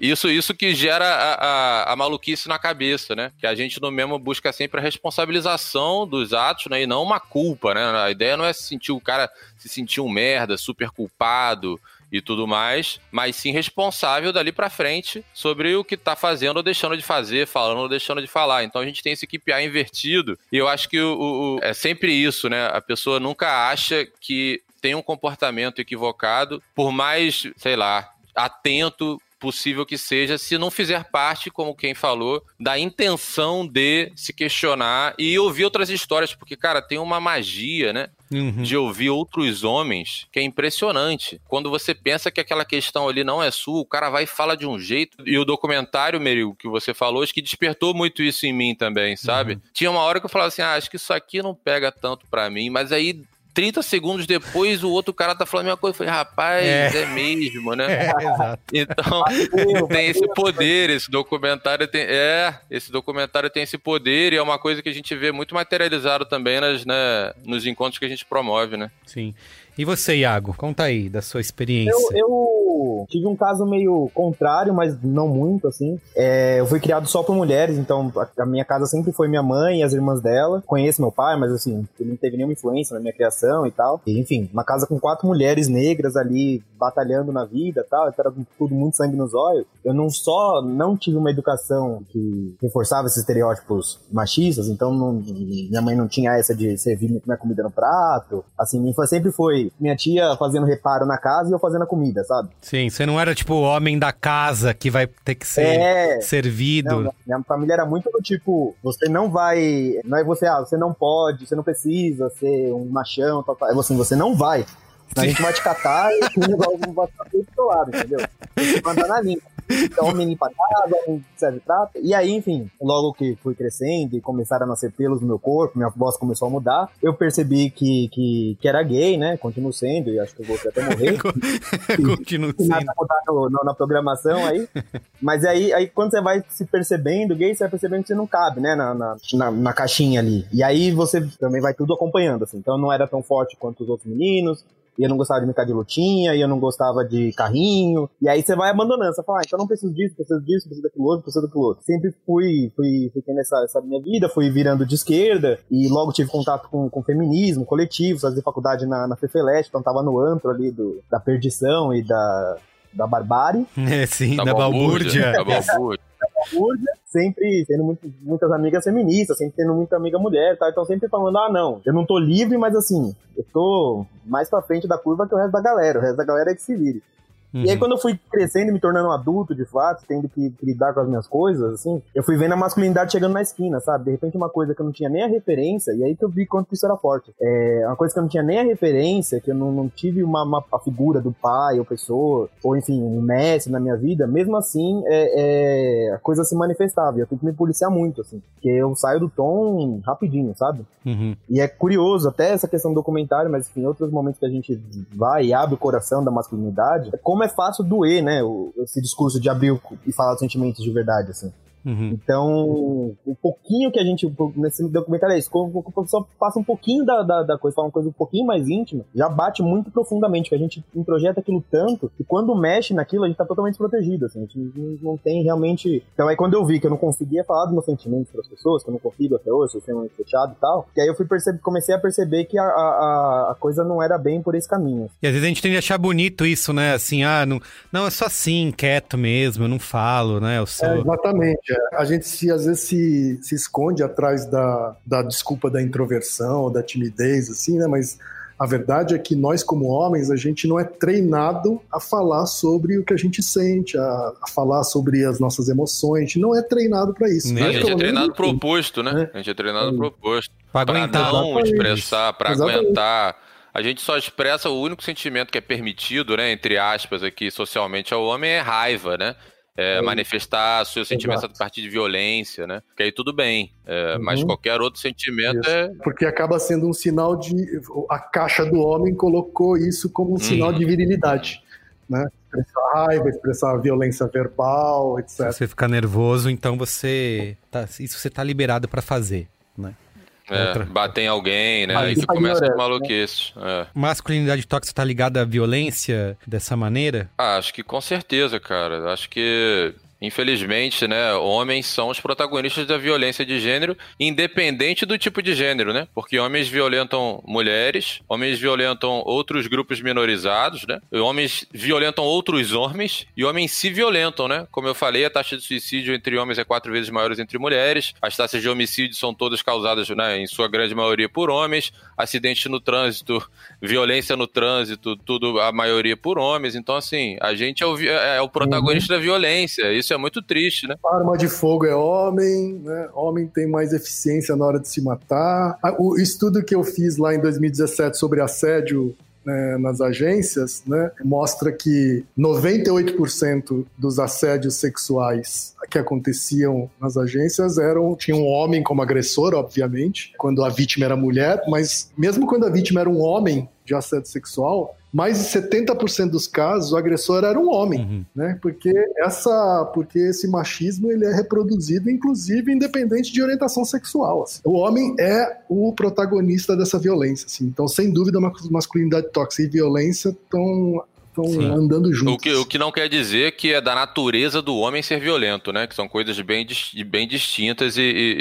isso, isso que gera a, a, a, maluquice na cabeça, né? Que a gente no mesmo busca sempre a responsabilização dos atos, né? E não uma culpa, né? A ideia não é se sentir o cara se sentir um merda, super culpado e tudo mais, mas sim responsável dali para frente sobre o que tá fazendo ou deixando de fazer, falando ou deixando de falar. Então a gente tem esse KPI invertido e eu acho que o, o, é sempre isso, né? A pessoa nunca acha que tem um comportamento equivocado, por mais, sei lá, atento possível que seja, se não fizer parte, como quem falou, da intenção de se questionar e ouvir outras histórias, porque, cara, tem uma magia, né? Uhum. De ouvir outros homens, que é impressionante. Quando você pensa que aquela questão ali não é sua, o cara vai e fala de um jeito. E o documentário, Merigo, que você falou, acho que despertou muito isso em mim também, sabe? Uhum. Tinha uma hora que eu falava assim: ah, acho que isso aqui não pega tanto para mim, mas aí 30 segundos depois, o outro cara tá falando a mesma coisa. Eu falei, rapaz, é, é mesmo, né? É, exato. Então, tem esse poder, esse documentário tem. É, esse documentário tem esse poder e é uma coisa que a gente vê muito materializado também nas, né, nos encontros que a gente promove, né? Sim. E você, Iago? Conta aí da sua experiência. Eu, eu tive um caso meio contrário, mas não muito, assim. É, eu fui criado só por mulheres, então a, minha casa sempre foi minha mãe e as irmãs dela. Conheço meu pai, mas assim, ele não teve nenhuma influência na minha criação e tal. E, enfim, uma casa com quatro mulheres negras ali batalhando na vida tal, então era tudo muito sangue nos olhos. Eu não só não tive uma educação que reforçava esses estereótipos machistas, então não, minha mãe não tinha essa de servir minha comida no prato. Assim, minha infância sempre foi minha tia fazendo reparo na casa e eu fazendo a comida, sabe? Sim, você não era tipo o homem da casa que vai ter que ser é... servido. Não, minha família era muito do tipo, você não vai. Não é você, ah, você não pode, você não precisa ser um machão, tal, tal. É assim, você não vai. A gente vai te catar e o negócio vai ficar do seu lado, entendeu? Você vai andar na linha. Então, homem limpa casa, homem serve prato. E aí, enfim, logo que fui crescendo e começaram a nascer pelos no meu corpo, minha voz começou a mudar, eu percebi que, que, que era gay, né? Continuo sendo, e acho que eu vou até morrer. Continuo sendo. Nada mudar no, no, na programação aí. Mas aí, aí, quando você vai se percebendo gay, você vai percebendo que você não cabe, né? Na, na, na, na caixinha ali. E aí você também vai tudo acompanhando, assim. Então não era tão forte quanto os outros meninos, e eu não gostava de brincar de lutinha, e eu não gostava de carrinho. E aí você vai abandonando, você fala, ah, então não preciso disso, preciso disso, preciso daquilo outro, preciso daquilo outro. Sempre fui, fui, fui tendo essa, essa minha vida, fui virando de esquerda, e logo tive contato com, com feminismo, coletivo, fazia faculdade na, na Fefeleste, então tava no antro ali do, da perdição e da, da barbárie. É, sim, da, da balbúrdia. Da balbúrdia. Sempre tendo muito, muitas amigas feministas, sempre tendo muita amiga mulher, tá? então sempre falando, ah, não, eu não tô livre, mas assim, eu tô mais pra frente da curva que o resto da galera, o resto da galera é que se vire. Uhum. E aí, uhum. quando eu fui crescendo e me tornando um adulto, de fato, tendo que, que, lidar com as minhas coisas, assim, eu fui vendo a masculinidade chegando na esquina, sabe? De repente, uma coisa que eu não tinha nem a referência, e aí que eu vi quanto isso era forte. É uma coisa que eu não tinha nem a referência, que eu não, não tive uma, uma a figura do pai ou pessoa, ou enfim, um mestre na minha vida, mesmo assim, é, é, a coisa se manifestava. E eu tenho que me policiar muito, assim, porque eu saio do tom rapidinho, sabe? Uhum. E é curioso, até essa questão do documentário, mas enfim, outros momentos que a gente vai e abre o coração da masculinidade, é como como é fácil doer, né? Esse discurso de abrir e falar dos sentimentos de verdade, assim. Uhum. Então, um pouquinho que a gente, nesse documentário é isso, quando a pessoa passa um pouquinho da, da, da, coisa, fala uma coisa um pouquinho mais íntima, já bate muito profundamente, que a gente introjeta aquilo tanto, que quando mexe naquilo, a gente tá totalmente desprotegido, assim, a gente não tem realmente... Então aí quando eu vi que eu não conseguia falar dos meus sentimentos para as pessoas, que eu não consigo até hoje, sou extremamente fechado e tal, que aí eu fui perceber, comecei a perceber que a, a, a coisa não era bem por esse caminho. E às vezes a gente tem que achar bonito isso, né, assim, ah, não, não é só assim, quieto mesmo, eu não falo, né, eu sou... É, exatamente, a gente se, às vezes se, se esconde atrás da, da desculpa da introversão da timidez, assim, né? Mas a verdade é que nós, como homens, a gente não é treinado a falar sobre o que a gente sente, a, a falar sobre as nossas emoções. A gente não é treinado para isso. Né? A gente é treinado pro oposto, né? É. A gente é treinado é. pro oposto. Aguentar. não expressar, para aguentar. A gente só expressa o único sentimento que é permitido, né, entre aspas, aqui socialmente ao homem é raiva, né? É, é manifestar seus sentimentos Exato. a partir de violência, né? Que aí tudo bem, é, uhum. mas qualquer outro sentimento isso. é. Porque acaba sendo um sinal de. A caixa do homem colocou isso como um sinal de uhum. virilidade, né? Expressar raiva, expressar violência verbal, etc. Se você ficar nervoso, então você. Tá, isso você tá liberado para fazer, né? É, bater em alguém, né? Aí que começa com maluquice. Né? É. Masculinidade tóxica tá ligada à violência dessa maneira? Ah, acho que com certeza, cara. Acho que infelizmente, né, homens são os protagonistas da violência de gênero, independente do tipo de gênero, né? Porque homens violentam mulheres, homens violentam outros grupos minorizados, né? Homens violentam outros homens e homens se violentam, né? Como eu falei, a taxa de suicídio entre homens é quatro vezes maior entre mulheres, as taxas de homicídio são todas causadas, né, em sua grande maioria por homens, acidentes no trânsito, violência no trânsito, tudo a maioria por homens. Então, assim, a gente é o, é o protagonista uhum. da violência. Isso é muito triste, né? arma de fogo é homem, né? Homem tem mais eficiência na hora de se matar. O estudo que eu fiz lá em 2017 sobre assédio né, nas agências, né, mostra que 98% dos assédios sexuais que aconteciam nas agências eram tinham um homem como agressor, obviamente, quando a vítima era mulher, mas mesmo quando a vítima era um homem de assédio sexual, mais de 70% dos casos o agressor era um homem, uhum. né? Porque essa, porque esse machismo ele é reproduzido, inclusive independente de orientação sexual. Assim. O homem é o protagonista dessa violência, assim. Então, sem dúvida, masculinidade tóxica e violência estão estão andando juntos. O que, o que não quer dizer que é da natureza do homem ser violento, né? Que são coisas bem, bem distintas e, e,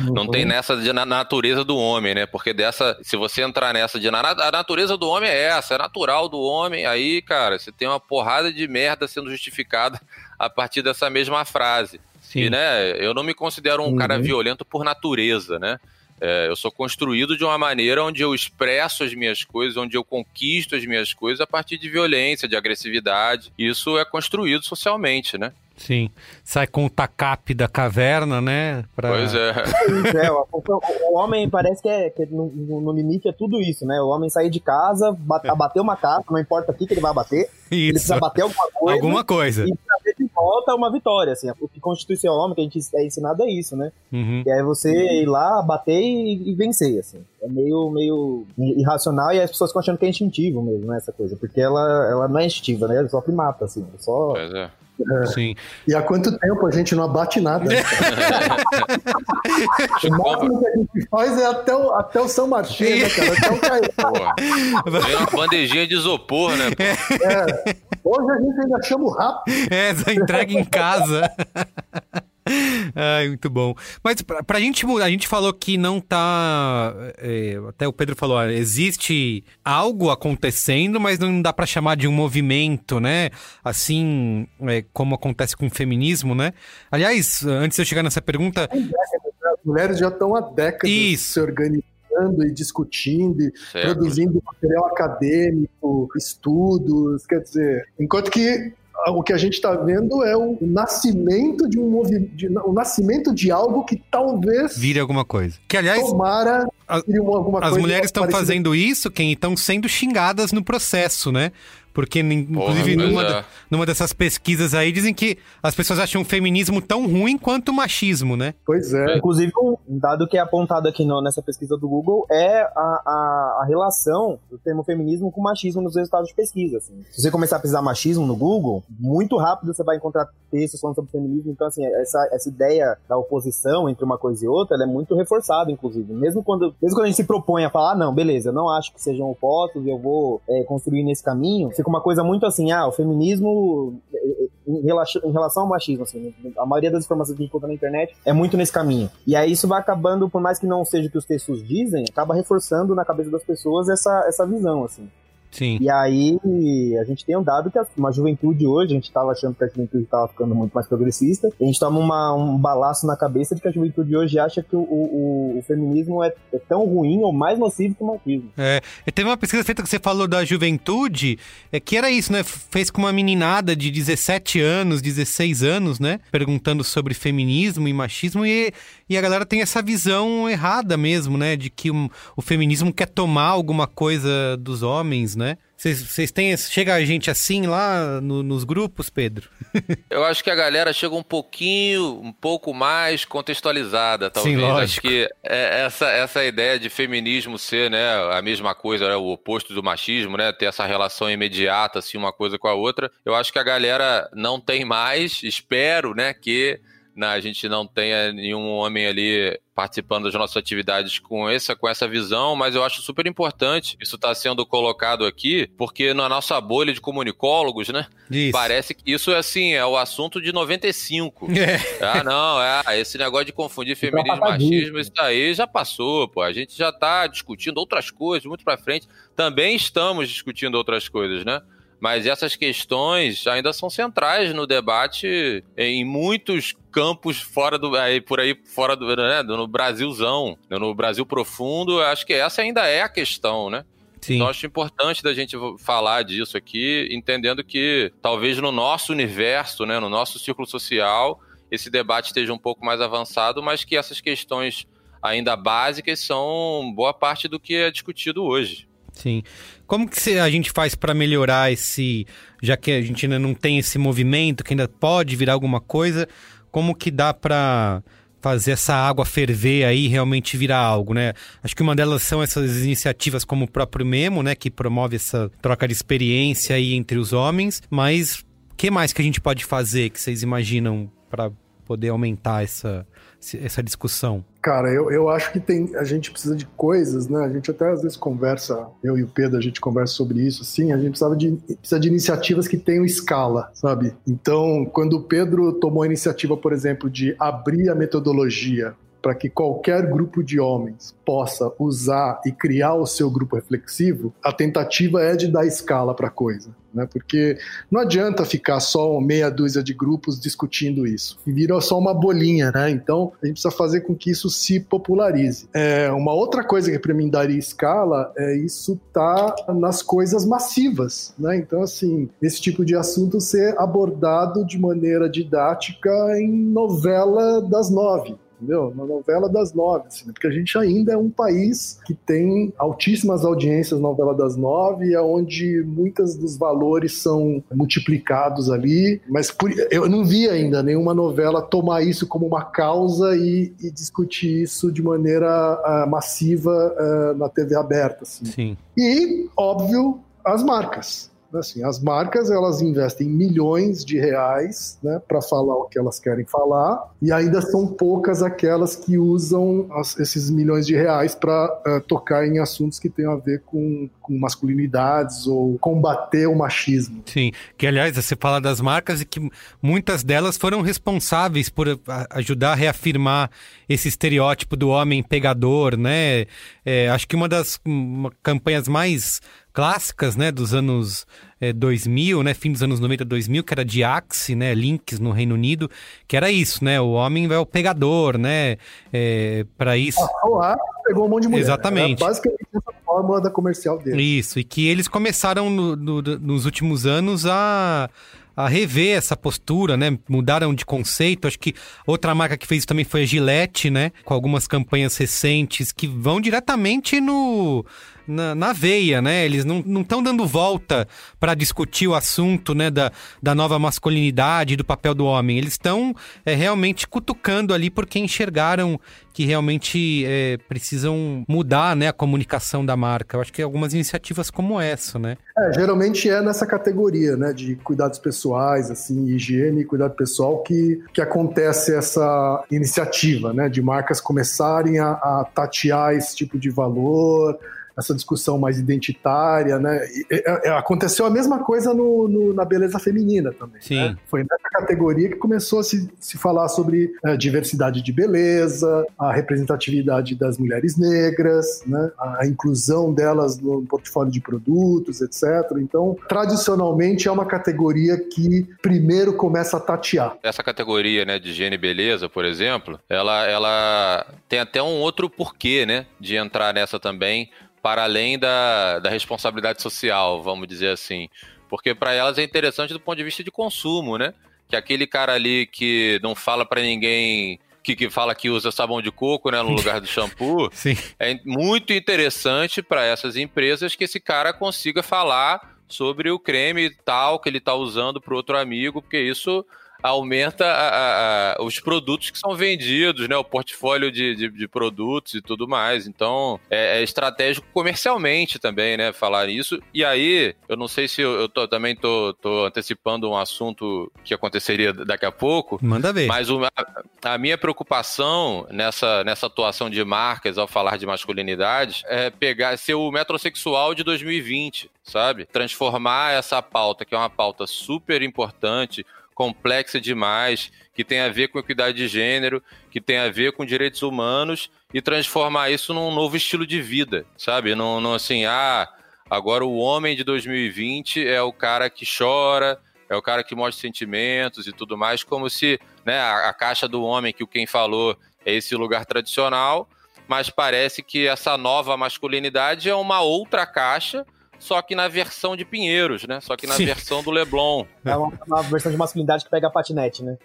e uhum. não tem nessa de na natureza do homem, né? Porque dessa, se você entrar nessa de na, a natureza do homem é essa, é natural do homem, aí, cara, você tem uma porrada de merda sendo justificada a partir dessa mesma frase. Sim. E, né, eu não me considero um uhum. cara violento por natureza, né? É, eu sou construído de uma maneira onde eu expresso as minhas coisas, onde eu conquisto as minhas coisas a partir de violência, de agressividade. Isso é construído socialmente, né? Sim. Sai com o tacape da caverna, né? Pra... Pois é. é o, o, homem parece que, é, que no, no, limite é tudo isso, né? O homem sair de casa, bate, é. bater uma casa, não importa o que, que ele vai bater. Isso. Ele precisa bater alguma coisa. Alguma coisa. E trazer de volta uma vitória, assim. O que a gente é ensinado é isso, né? Uhum. E aí você ir lá, bater e, e, vencer, assim. É meio, meio irracional e as pessoas ficam achando que é instintivo mesmo, né? Essa coisa. Porque ela, ela não é instintiva, né? Ela só primata, assim. Só... Pois é. É. Sim. E há quanto tempo a gente não abate nada? O máximo que a gente faz é até o, até o São Martinho, né, cara? Até o Caio. Vem uma bandejinha de isopor, né? É. Hoje a gente ainda chama o rápido. É, entrega em casa. Ai, muito bom. Mas pra, pra gente a gente falou que não tá. É, até o Pedro falou, existe algo acontecendo, mas não dá para chamar de um movimento, né? Assim é, como acontece com o feminismo, né? Aliás, antes de eu chegar nessa pergunta. As mulheres já estão há décadas Isso. se organizando e discutindo, e produzindo material acadêmico, estudos, quer dizer, enquanto que o que a gente está vendo é o nascimento de um movimento, o nascimento de algo que talvez vire alguma coisa. Que aliás, tomara a, alguma as mulheres estão fazendo isso, quem estão sendo xingadas no processo, né? Porque, inclusive, Porra, numa, é. numa dessas pesquisas aí, dizem que as pessoas acham o feminismo tão ruim quanto o machismo, né? Pois é. Inclusive, um dado que é apontado aqui no, nessa pesquisa do Google é a, a, a, relação do termo feminismo com machismo nos resultados de pesquisa. Assim. Se você começar a pesquisar machismo no Google, muito rápido você vai encontrar textos falando sobre feminismo. Então, assim, essa, essa ideia da oposição entre uma coisa e outra, é muito reforçada, inclusive. Mesmo quando, mesmo quando a gente se propõe a falar, ah, não, beleza, eu não acho que sejam opostos e eu vou é, construir nesse caminho, fica uma coisa muito assim, ah, o feminismo em relação ao machismo, assim, a maioria das informações que encontra na internet é muito nesse caminho. E aí isso vai acabando, por mais que não seja o que os textos dizem, acaba reforçando na cabeça das pessoas essa, essa visão, assim. Sim. E aí a gente tem um dado que uma juventude hoje, a gente estava achando que a juventude estava ficando muito mais progressista, a gente toma um balaço na cabeça de que a juventude hoje acha que o, o, o feminismo é, é, tão ruim ou mais nocivo que o machismo. É, teve uma pesquisa feita que você falou da juventude, é que era isso, né? Fez com uma meninada de 17 anos, 16 anos, né? Perguntando sobre feminismo e machismo e, e a galera tem essa visão errada mesmo, né? De que o, o feminismo quer tomar alguma coisa dos homens, né? né? Vocês têm. Chega a gente assim lá no, nos grupos, Pedro? Eu acho que a galera chega um pouquinho, um pouco mais contextualizada, talvez. Sim, lógico. Acho que é essa, essa ideia de feminismo ser né, a mesma coisa, né, o oposto do machismo, né? Ter essa relação imediata, assim, uma coisa com a outra. Eu acho que a galera não tem mais, espero, né, que né, a gente não tenha nenhum homem ali participando das nossas atividades com essa, com essa visão, mas eu acho super importante isso está sendo colocado aqui, porque na nossa bolha de comunicólogos, né? Isso. Parece que isso é assim, é o assunto de 95. É. Ah, não, é, esse negócio de confundir feminismo e machismo, isso aí já passou, pô. A gente já está discutindo outras coisas muito para frente. Também estamos discutindo outras coisas, né? Mas essas questões ainda são centrais no debate em muitos campos fora do aí por aí fora do né, no Brasilzão, no Brasil profundo. Acho que essa ainda é a questão, né? Sim. Então acho importante da gente falar disso aqui, entendendo que talvez no nosso universo, né, no nosso círculo social, esse debate esteja um pouco mais avançado, mas que essas questões ainda básicas são boa parte do que é discutido hoje. Sim. Como que a gente faz para melhorar esse, já que a gente ainda não tem esse movimento, que ainda pode virar alguma coisa, como que dá para fazer essa água ferver aí realmente virar algo, né? Acho que uma delas são essas iniciativas como o próprio Memo, né, que promove essa troca de experiência aí entre os homens, mas o que mais que a gente pode fazer que vocês imaginam para poder aumentar essa, essa discussão? Cara, eu, eu acho que tem, a gente precisa de coisas, né? A gente até às vezes conversa, eu e o Pedro, a gente conversa sobre isso, sim. A gente precisava de, precisa de iniciativas que tenham escala, sabe? Então, quando o Pedro tomou a iniciativa, por exemplo, de abrir a metodologia para que qualquer grupo de homens possa usar e criar o seu grupo reflexivo, a tentativa é de dar escala para a coisa. Né? Porque não adianta ficar só meia dúzia de grupos discutindo isso. Vira só uma bolinha, né? Então a gente precisa fazer com que isso se popularize. É, uma outra coisa que para mim daria escala é isso tá nas coisas massivas, né? Então assim, esse tipo de assunto ser abordado de maneira didática em novela das nove entendeu? Na novela das nove, assim, né? porque a gente ainda é um país que tem altíssimas audiências na novela das nove, é onde muitos dos valores são multiplicados ali, mas por, eu não vi ainda nenhuma novela tomar isso como uma causa e, e discutir isso de maneira uh, massiva uh, na TV aberta. Assim. Sim. E, óbvio, as marcas. Assim, as marcas elas investem milhões de reais né, para falar o que elas querem falar e ainda são poucas aquelas que usam as, esses milhões de reais para uh, eh, tocar em assuntos que tenham a ver com, com, masculinidades ou combater o machismo. Sim, que aliás você fala das marcas e que muitas delas foram responsáveis por ajudar a reafirmar esse estereótipo do homem pegador, né? É, acho que uma das uma, campanhas mais clássicas, né, dos anos é, 2000, né, fim dos anos 90, 2000, que era de Axe, né, Links no Reino Unido, que era isso, né, o homem é o pegador, né, é, para isso... Ah, pegou um monte de mulher. Exatamente. Era basicamente essa fórmula da comercial dele. Isso, e que eles começaram no, no, nos últimos anos a a rever essa postura, né? Mudaram de conceito. Acho que outra marca que fez isso também foi a Gillette, né? Com algumas campanhas recentes que vão diretamente no na, na veia, né? Eles não estão dando volta para discutir o assunto, né, da, da nova masculinidade do papel do homem. Eles estão é, realmente cutucando ali porque enxergaram que realmente é, precisam mudar, né, a comunicação da marca. Eu acho que algumas iniciativas como essa, né? É, geralmente é nessa categoria, né, de cuidados pessoais, assim, higiene cuidado pessoal que, que acontece essa iniciativa, né, de marcas começarem a, a tatear esse tipo de valor, essa discussão mais identitária, né? E, é, aconteceu a mesma coisa no, no, na beleza feminina também. Sim. Né? Foi nessa categoria que começou a se, se falar sobre é, diversidade de beleza, a representatividade das mulheres negras, né? a inclusão delas no portfólio de produtos, etc. Então, tradicionalmente é uma categoria que primeiro começa a tatear. Essa categoria, né, de higiene e beleza, por exemplo, ela, ela tem até um outro porquê, né, de entrar nessa também para além da, da responsabilidade social, vamos dizer assim. Porque para elas é interessante do ponto de vista de consumo, né? Que aquele cara ali que não fala para ninguém que, que, fala que usa sabão de coco né, no lugar do shampoo, Sim. é muito interessante para essas empresas que esse cara consiga falar sobre o creme tal que ele está usando para outro amigo, porque isso aumenta a, a, os produtos que são vendidos, né? O portfólio de, de, de produtos e tudo mais. Então, é, é, estratégico comercialmente também, né? Falar isso. E aí, eu não sei se eu, eu tô, também tô, tô, antecipando um assunto que aconteceria daqui a pouco. Manda ver. Mas o, a, a, minha preocupação nessa, nessa atuação de marcas ao falar de masculinidade é pegar, ser o metrosexual de 2020, sabe? Transformar essa pauta, que é uma pauta super importante, complexa demais, que tem a ver com equidade de gênero, que tem a ver com direitos humanos e transformar isso num novo estilo de vida, sabe? Não, não assim, ah, agora o homem de 2020 é o cara que chora, é o cara que mostra sentimentos e tudo mais, como se né, a, a caixa do homem que o quem falou é esse lugar tradicional, mas parece que essa nova masculinidade é uma outra caixa só que na versão de Pinheiros, né? Só que na Sim. versão do Leblon. É uma, uma, versão de masculinidade que pega patinete, né?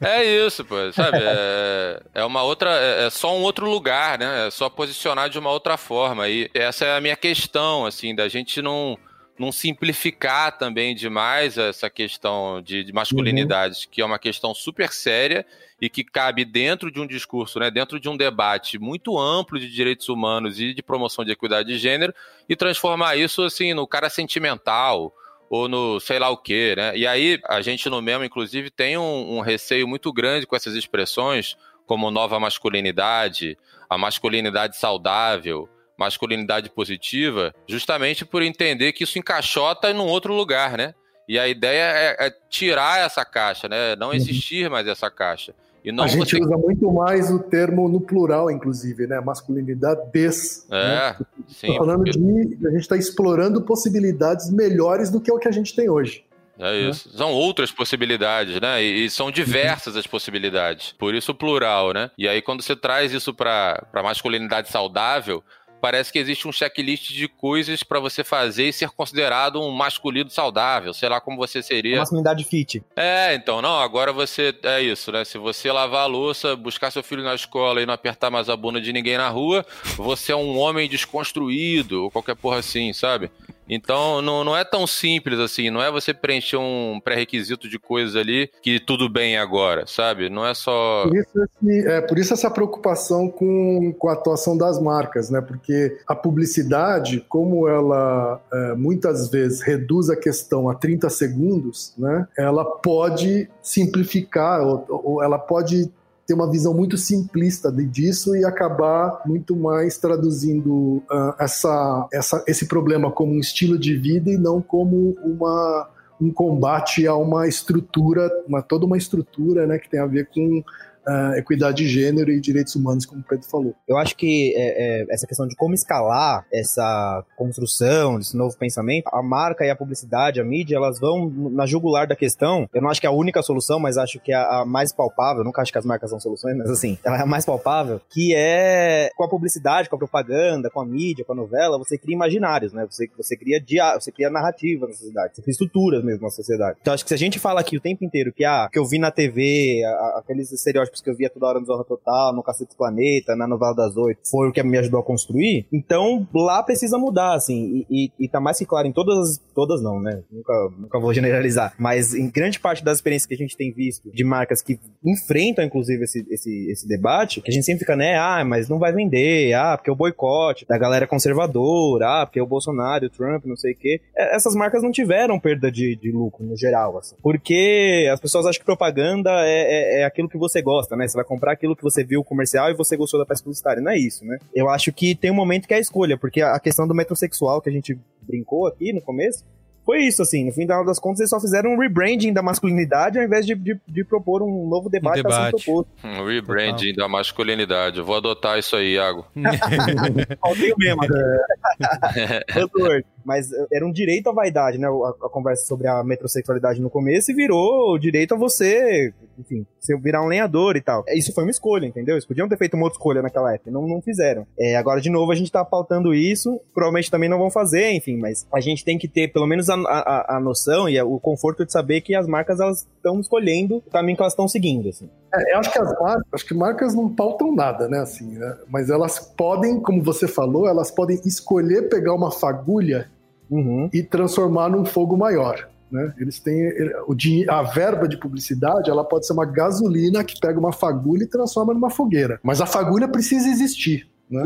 É isso, pô, sabe? É, é uma outra. É, é só um outro lugar, né? É só posicionar de uma outra forma. E essa é a minha questão, assim, da gente não não simplificar também demais essa questão de, de masculinidade, uhum. que é uma questão super séria e que cabe dentro de um discurso, né, dentro de um debate muito amplo de direitos humanos e de promoção de equidade de gênero e transformar isso assim no cara sentimental ou no sei lá o que, né? E aí a gente no mesmo, inclusive, tem um, um receio muito grande com essas expressões como nova masculinidade, a masculinidade saudável, masculinidade positiva, justamente por entender que isso encaixota num outro lugar, né? E a ideia é, é tirar essa caixa, né? Não uhum. existir mais essa caixa. E não a gente você... usa muito mais o termo no plural, inclusive, né? Masculinidades. É, né? sim. falando porque... de. A gente está explorando possibilidades melhores do que o que a gente tem hoje. É isso. Né? São outras possibilidades, né? E, e, são diversas as possibilidades. Por isso o plural, né? E aí, quando você traz isso para masculinidade saudável, parece que existe um checklist de coisas para você fazer e ser considerado um masculino saudável, sei lá como você seria. Masculinidade fit. É, então, não, agora você. É isso, né? Se você lavar a louça, buscar seu filho na escola e não apertar mais a bunda de ninguém na rua, você é um homem desconstruído, ou qualquer porra assim, sabe? Então não, não é tão simples assim, não é você preencher um pré-requisito de coisas ali que tudo bem agora, sabe? Não é só. Por isso, esse, é, por isso essa preocupação com, com a atuação das marcas, né? Porque a publicidade, como ela é, muitas vezes reduz a questão a 30 segundos, né? Ela pode simplificar, ou, ou ela pode ter uma visão muito simplista disso e acabar muito mais traduzindo uh, essa, essa, esse problema como um estilo de vida e não como uma, um combate a uma estrutura, uma, toda uma estrutura né, que tem a ver com uh, equidade de gênero e direitos humanos, como o Pedro falou. Eu acho que é, é, essa questão de como escalar essa construção desse novo pensamento, a marca e a publicidade, a mídia, elas vão na jugular da questão. Eu não acho que é a única solução, mas acho que é a mais palpável. Nunca acho que as marcas são soluções, mas assim, ela é a mais palpável, que é com a publicidade, com a propaganda, com a mídia, com a novela, você cria imaginários, né? Você, você cria dia, você cria narrativa na sociedade, você cria estruturas mesmo na sociedade. Então acho que se a gente fala aqui o tempo inteiro que, ah, que eu vi na TV, a, aqueles estereótipos que eu via toda hora no Zorra Total, no Cacete Planeta, na Novela das Oito, foi o que me ajudou a construir. Então, lá precisa mudar, assim, e, e, e tá mais que claro em todas, todas não, né? Nunca, nunca vou generalizar, mas em grande parte das experiências que a gente tem visto de marcas que enfrentam, inclusive, esse, esse, esse debate, que a gente sempre fica, né, ah, mas não vai vender, ah, porque o boicote da galera conservadora, ah, porque o Bolsonaro, o Trump, não sei o quê. É, essas marcas não tiveram perda de, de lucro, no geral, assim, porque as pessoas acham que propaganda é, é, é aquilo que você gosta gosta, né? Você vai comprar aquilo que você viu comercial e você gostou da peça publicitária. Não é isso, né? Eu acho que tem um momento que é a escolha, porque a questão do metrosexual que a gente brincou aqui no começo, foi isso, assim. No fim das contas, eles só fizeram um rebranding da masculinidade ao invés de, de, de propor um novo debate, um debate. Um rebranding da masculinidade. Eu vou adotar isso aí, Iago. Faltei mesmo. Mas eh, era um direito à vaidade, né? A, a, conversa sobre a metrosexualidade no começo e virou direito a você, enfim, você virar um lenhador e tal. Isso foi uma escolha, entendeu? Eles podiam ter feito uma outra escolha naquela época, não, não fizeram. É, agora, de novo, a gente tá pautando isso, provavelmente também não vão fazer, enfim, mas a gente tem que ter pelo menos a, a, a noção e o conforto de saber que as marcas elas estão escolhendo o caminho que elas estão seguindo, assim. É, eu acho que as marcas, acho que marcas não pautam nada, né, assim, né? mas elas podem, como você falou, elas podem escolher pegar uma fagulha uhum. e transformar num fogo maior. Né? Eles têm o a verba de publicidade, ela pode ser uma gasolina que pega uma fagulha e transforma numa fogueira. Mas a fagulha precisa existir. Né?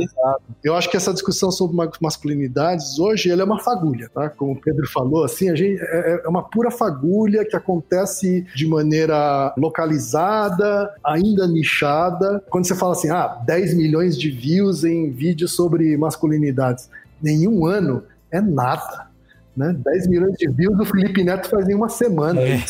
Eu acho que essa discussão sobre masculinidades hoje ela é uma fagulha, tá? Como o Pedro falou, assim, a gente é, é uma pura fagulha que acontece de maneira localizada, ainda nichada. Quando você fala assim, ah, 10 milhões de views em vídeos sobre masculinidades, nenhum ano é nada. Né? 10 milhões de views do Felipe Neto faz em uma semana. É.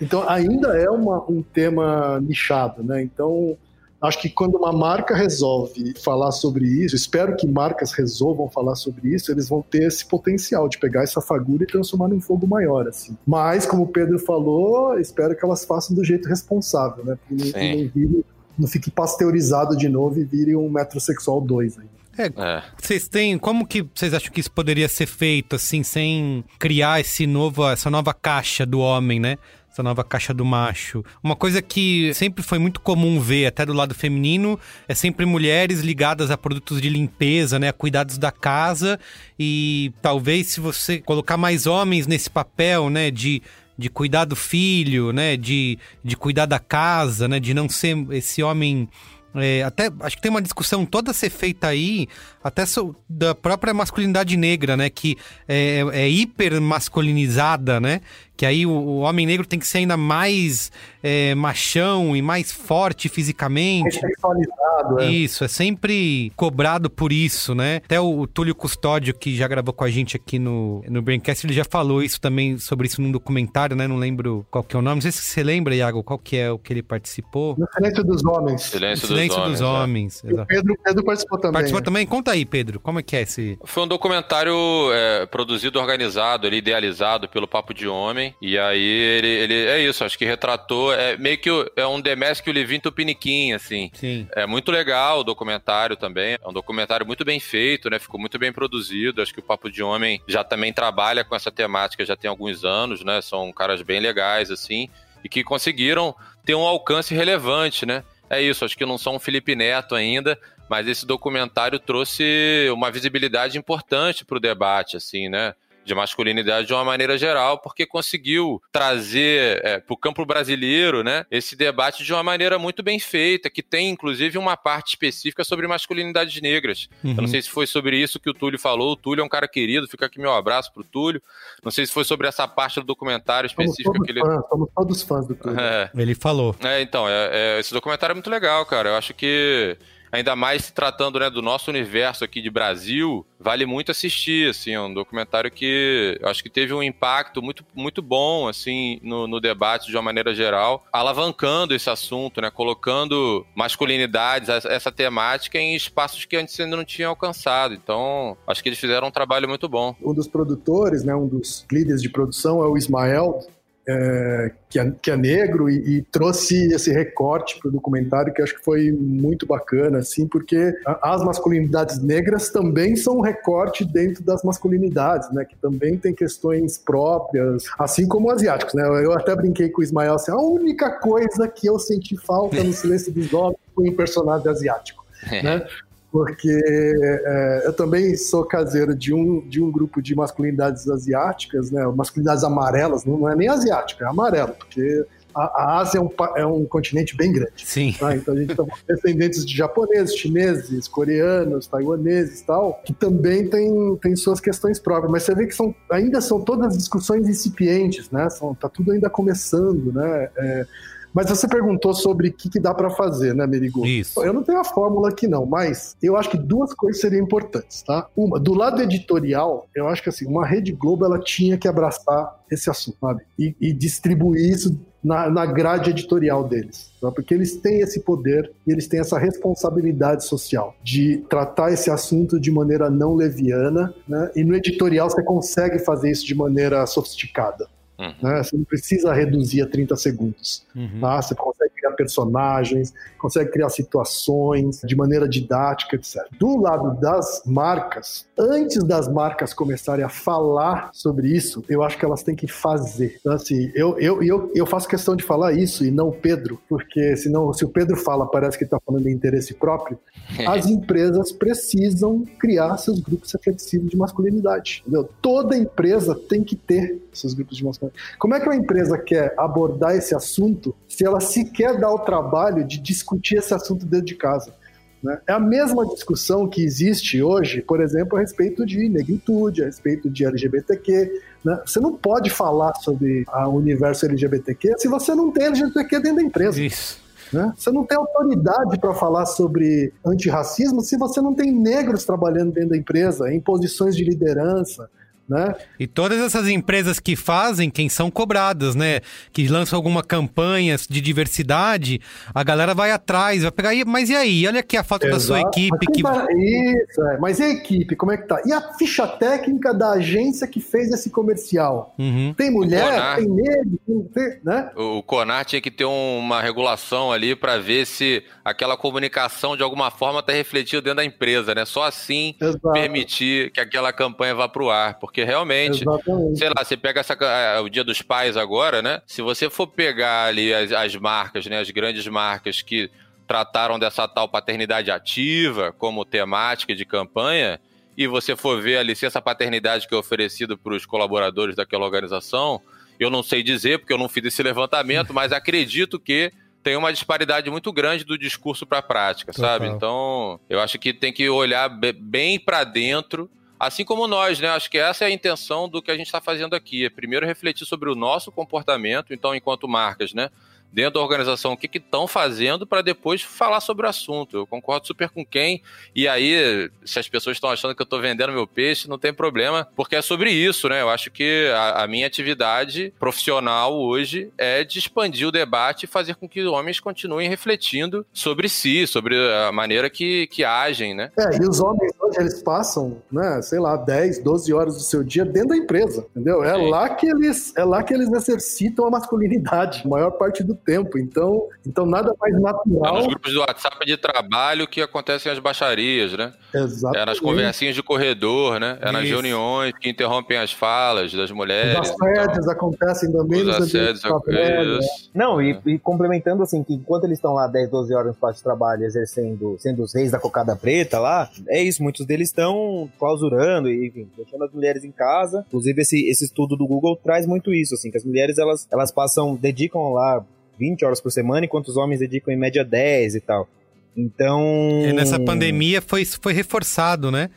Então ainda é uma, um tema nichado, né? Então Acho que quando uma marca resolve falar sobre isso, espero que marcas resolvam falar sobre isso, eles vão ter esse potencial de pegar essa fagulha e transformar num fogo maior, assim. Mas, como o Pedro falou, espero que elas façam do jeito responsável, né? Porque não, vire, não fique pasteurizado de novo e vire um metrosexual 2 aí. É, é, vocês têm. Como que vocês acham que isso poderia ser feito, assim, sem criar esse novo, essa nova caixa do homem, né? Essa nova caixa do macho. Uma coisa que sempre foi muito comum ver, até do lado feminino, é sempre mulheres ligadas a produtos de limpeza, né, a cuidados da casa e talvez se você colocar mais homens nesse papel, né, de de cuidar do filho, né, de, de cuidar da casa, né, de não ser esse homem é, até acho que tem uma discussão toda a ser feita aí, até so, da própria masculinidade negra, né? Que é, é hiper masculinizada, né? Que aí o, o, homem negro tem que ser ainda mais é, machão e mais forte fisicamente. Sexualizado, é. Isso, é sempre cobrado por isso, né? Até o, o, Túlio Custódio, que já gravou com a gente aqui no, no Braincast, ele já falou isso também, sobre isso num documentário, né? Não lembro qual que é o nome. Não sei se você lembra, Iago, qual que é o que ele participou. No Silêncio dos Homens. Silêncio, Silêncio dos, dos Homens. homens. Pedro, Pedro participou também. Participou né? também? Conta aí, Pedro, como é que é esse... Foi um documentário é, produzido, organizado, ele, idealizado pelo Papo de Homem, e aí ele, ele é isso, acho que retratou, é meio que é um Demesk o Levin Tupiniquim, assim. Sim. É muito legal o documentário também, é um documentário muito bem feito, né? Ficou muito bem produzido, acho que o Papo de Homem já também trabalha com essa temática já tem alguns anos, né? São caras bem legais, assim, e que conseguiram ter um alcance relevante, né? É isso, acho que não são um Felipe Neto ainda, mas esse documentário trouxe uma visibilidade importante para o debate, assim, né? De masculinidade de uma maneira geral, porque conseguiu trazer é, para o campo brasileiro né, esse debate de uma maneira muito bem feita, que tem inclusive uma parte específica sobre masculinidades negras. Uhum. Eu não uhum. sei se foi sobre isso que o Túlio falou. O Túlio é um cara querido, fica aqui meu abraço pro Túlio. Não sei se foi sobre essa parte do documentário específico que ele. Fãs, somos todos fãs do Túlio. É. Ele falou. É, então, é, é, esse documentário é muito legal, cara. Eu acho que ainda mais se tratando né, do nosso universo aqui de Brasil, vale muito assistir, assim, é um documentário que acho que teve um impacto muito, muito bom, assim, no, no, debate de uma maneira geral, alavancando esse assunto, né, colocando masculinidades, essa temática em espaços que antes ainda não tinha alcançado, então acho que eles fizeram um trabalho muito bom. Um dos produtores, né, um dos líderes de produção é o Ismael, é, que, é, que, é, negro e, e trouxe esse recorte para o documentário que acho que foi muito bacana, assim, porque as masculinidades negras também são um recorte dentro das masculinidades, né, que também tem questões próprias, assim como asiáticos, né, eu até brinquei com o Ismael, assim, a única coisa que eu senti falta no Silêncio dos Homens foi um personagem asiático, né, porque é, eu também sou caseiro de um, de um grupo de masculinidades asiáticas, né, masculinidades amarelas, não, não é nem asiática, é amarelo, porque a, a Ásia é um, é um, continente bem grande. Sim. Tá? Então a gente tem descendentes de japoneses, chineses, coreanos, taiwaneses e tal, que também tem, tem suas questões próprias. Mas você vê que são, ainda são todas discussões incipientes, né? São, tá tudo ainda começando, né? É, mas você perguntou sobre o que, que dá para fazer, né, Merigo? Isso. Eu não tenho a fórmula aqui, não, mas eu acho que duas coisas seriam importantes, tá? Uma, do lado editorial, eu acho que assim, uma Rede Globo ela tinha que abraçar esse assunto, sabe? E, e distribuir isso na, na, grade editorial deles, tá? porque eles têm esse poder e eles têm essa responsabilidade social de tratar esse assunto de maneira não leviana, né? E no editorial você consegue fazer isso de maneira sofisticada. Uhum. Né? Você não precisa reduzir a 30 segundos. Uhum. Tá? Você consegue criar personagens, consegue criar situações de maneira didática, etc. Do lado das marcas, antes das marcas começarem a falar sobre isso, eu acho que elas têm que fazer. Então, assim, eu, eu, eu, eu faço questão de falar isso e não o Pedro, porque senão, se o Pedro fala, parece que está falando em interesse próprio. As empresas precisam criar seus grupos reflexivos de masculinidade. Entendeu? Toda empresa tem que ter seus grupos de masculinidade. Como é que uma empresa quer abordar esse assunto se ela sequer dá o trabalho de discutir esse assunto dentro de casa? Né? É a mesma discussão que existe hoje, por exemplo, a respeito de negritude, a respeito de LGBTQ. Né? Você não pode falar sobre o universo LGBTQ se você não tem LGBTQ dentro da empresa. Isso. Né? Você não tem autoridade para falar sobre antirracismo se você não tem negros trabalhando dentro da empresa, em posições de liderança. Né? E todas essas empresas que fazem, quem são cobradas, né? Que lançam alguma campanha de diversidade, a galera vai atrás, vai pegar, mas e aí? Olha aqui a foto Exato. da sua equipe. Que... Tá... Isso, é. mas e a equipe, como é que tá? E a ficha técnica da agência que fez esse comercial? Uhum. Tem mulher, Conar... tem negro, tem, né? O Conar tinha que ter uma regulação ali para ver se aquela comunicação de alguma forma está refletida dentro da empresa, né? Só assim Exato. permitir que aquela campanha vá para o ar, porque realmente, Exatamente. sei lá, você pega essa, o Dia dos Pais agora, né? Se você for pegar ali as, as marcas, né? As grandes marcas que trataram dessa tal paternidade ativa como temática de campanha, e você for ver a licença paternidade que é oferecido para os colaboradores daquela organização, eu não sei dizer, porque eu não fiz esse levantamento, mas acredito que tem uma disparidade muito grande do discurso para a prática, Total. sabe? Então, eu acho que tem que olhar bem para dentro, assim como nós, né? Acho que essa é a intenção do que a gente está fazendo aqui. É primeiro refletir sobre o nosso comportamento, então, enquanto marcas, né? Dentro da organização o que estão fazendo para depois falar sobre o assunto. Eu concordo super com quem. E aí, se as pessoas estão achando que eu estou vendendo meu peixe, não tem problema, porque é sobre isso, né? Eu acho que a, a, minha atividade profissional hoje é de expandir o debate e fazer com que os homens continuem refletindo sobre si, sobre a maneira que, que agem, né? É, e os homens hoje eles passam, né, sei lá, 10, 12 horas do seu dia dentro da empresa, entendeu? É lá que eles é lá que eles exercitam a masculinidade, a maior parte do tempo. Então, então nada mais natural. É nos grupos do WhatsApp de trabalho que acontecem as baixarias, né? Exato. É nas conversinhas de corredor, né? É nas reuniões que interrompem as falas das mulheres. Os assédios então. acontecem também Os assédios acontecem. Não, e, e, complementando assim, que enquanto eles estão lá 10, 12 horas no espaço de trabalho exercendo, sendo os reis da cocada preta lá, é isso, muitos deles estão clausurando e, enfim, deixando as mulheres em casa. Inclusive, esse, esse estudo do Google traz muito isso, assim, que as mulheres, elas, elas passam, dedicam lá 20 horas por semana, enquanto os homens dedicam em média 10 e tal. Então. E nessa pandemia foi, foi reforçado, né?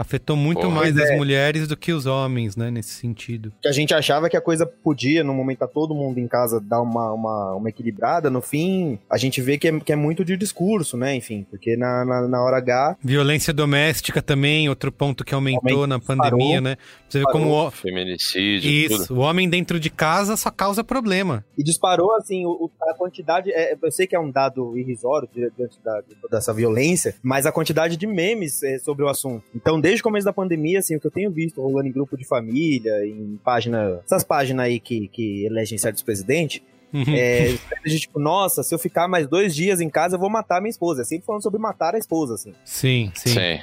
Afetou muito Porra, mais é. as mulheres do que os homens, né, nesse sentido. Que a gente achava que a coisa podia, no momento tá todo mundo em casa, dar uma, uma, uma equilibrada, no fim, a gente vê que é, que é muito de discurso, né, enfim, porque na, na, na hora H... Violência doméstica também, outro ponto que aumentou na pandemia, parou, né? Você vê como... O... Feminicídio, Isso, tudo. o homem dentro de casa só causa problema. E disparou, assim, o, a quantidade, é, eu sei que é um dado irrisório diante da, dessa violência, mas a quantidade de memes é, sobre o assunto. Então, desde o começo da pandemia, assim, o que eu tenho visto rolando em grupo de família, em página. Essas páginas aí que, que elegem certos presidentes. Uhum. É, tipo, nossa, se eu ficar mais dois dias em casa, eu vou matar minha esposa. É sempre falando sobre matar a esposa, assim. Sim, sim. sim.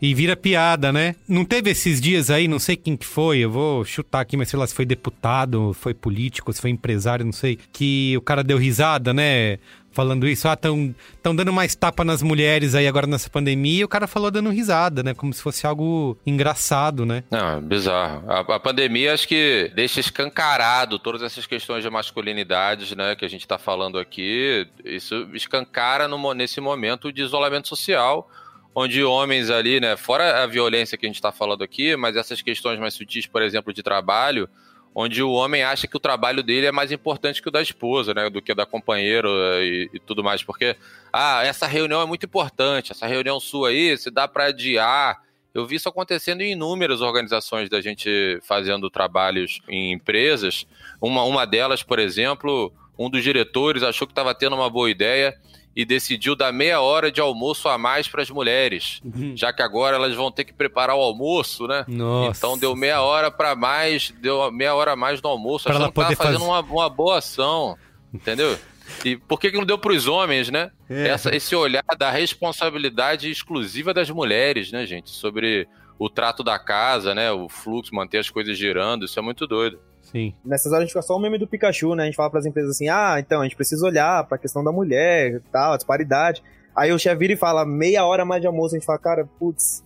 E vira piada, né? Não teve esses dias aí, não sei quem que foi, eu vou chutar aqui, mas sei lá se foi deputado, foi político, se foi empresário, não sei, que o cara deu risada, né? Falando isso, ah, estão tão dando mais tapa nas mulheres aí agora nessa pandemia, e o cara falou dando risada, né? Como se fosse algo engraçado, né? Não, bizarro. A, a pandemia acho que deixa escancarado todas essas questões de masculinidades, né? Que a gente tá falando aqui. Isso escancara no, nesse momento de isolamento social, onde homens ali, né? Fora a violência que a gente tá falando aqui, mas essas questões mais sutis, por exemplo, de trabalho onde o homem acha que o trabalho dele é mais importante que o da esposa, né, do que o da companheira e, e, tudo mais, porque ah, essa reunião é muito importante, essa reunião sua aí, se dá para adiar. Eu vi isso acontecendo em inúmeras organizações da gente fazendo trabalhos em empresas. Uma, uma delas, por exemplo, um dos diretores achou que estava tendo uma boa ideia e decidiu dar meia hora de almoço a mais para as mulheres, uhum. já que agora elas vão ter que preparar o almoço, né? Nossa. Então deu meia hora para mais, deu meia hora a mais no almoço. Para ela poder fazendo uma, uma boa ação, entendeu? E por que, que não deu para os homens, né? É. Essa, esse olhar da responsabilidade exclusiva das mulheres, né, gente? Sobre o trato da casa, né? O fluxo, manter as coisas girando, isso é muito doido. Sim. Nessas horas a gente fica só o meme do Pikachu, né? A gente fala pras empresas assim, ah, então, a gente precisa olhar pra questão da mulher e tal, a disparidade. Aí o chefe vira e fala, meia hora mais de almoço, a gente fala, cara, putz,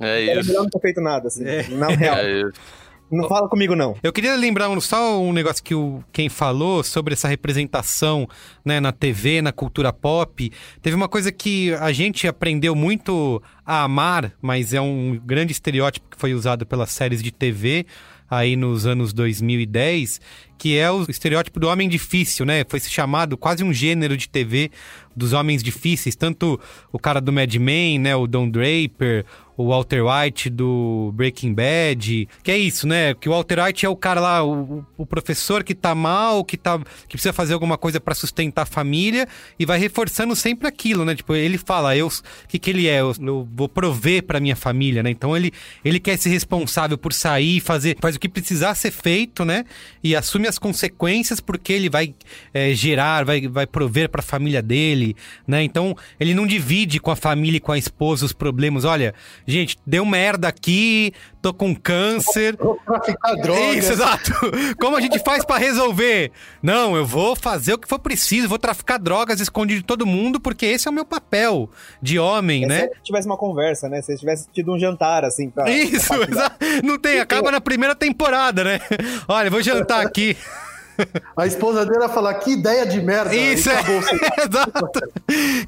É era isso. melhor não ter feito nada, assim. É. Na real. É isso. Não fala comigo, não. Eu queria lembrar um- só um negócio que o quem falou sobre essa representação né, na TV, na cultura pop. Teve uma coisa que a gente aprendeu muito a amar, mas é um grande estereótipo que foi usado pelas séries de TV aí nos anos 2010, que é o estereótipo do homem difícil, né? Foi se chamado quase um gênero de TV dos homens difíceis, tanto o cara do Mad Men, né, o Don Draper, o Walter White do Breaking Bad, que é isso, né? Que o Walter White é o cara lá, o, o professor que tá mal, que tá que precisa fazer alguma coisa pra sustentar a família e vai reforçando sempre aquilo, né? Tipo, ele fala, eu, o que que ele é? Eu, eu vou prover pra minha família, né? Então ele ele quer ser responsável por sair fazer, faz o que precisar ser feito, né? E assume as consequências porque ele vai é, gerar, vai, vai prover pra família dele, né? Então ele não divide com a família e com a esposa os problemas. Olha, gente, deu merda aqui, tô com câncer. Vou traficar drogas. Isso, exato. Como a gente faz pra resolver? Não, eu vou fazer o que for preciso, vou traficar drogas escondido de todo mundo, porque esse é o meu papel de homem, É né? se tivesse uma conversa, né? Se tivesse tido um jantar, assim, pra... Isso, exato. Não tem, acaba na primeira temporada, né? Olha, vou jantar aqui. A esposa dele vai falar, que ideia de merda. Isso é. Exato.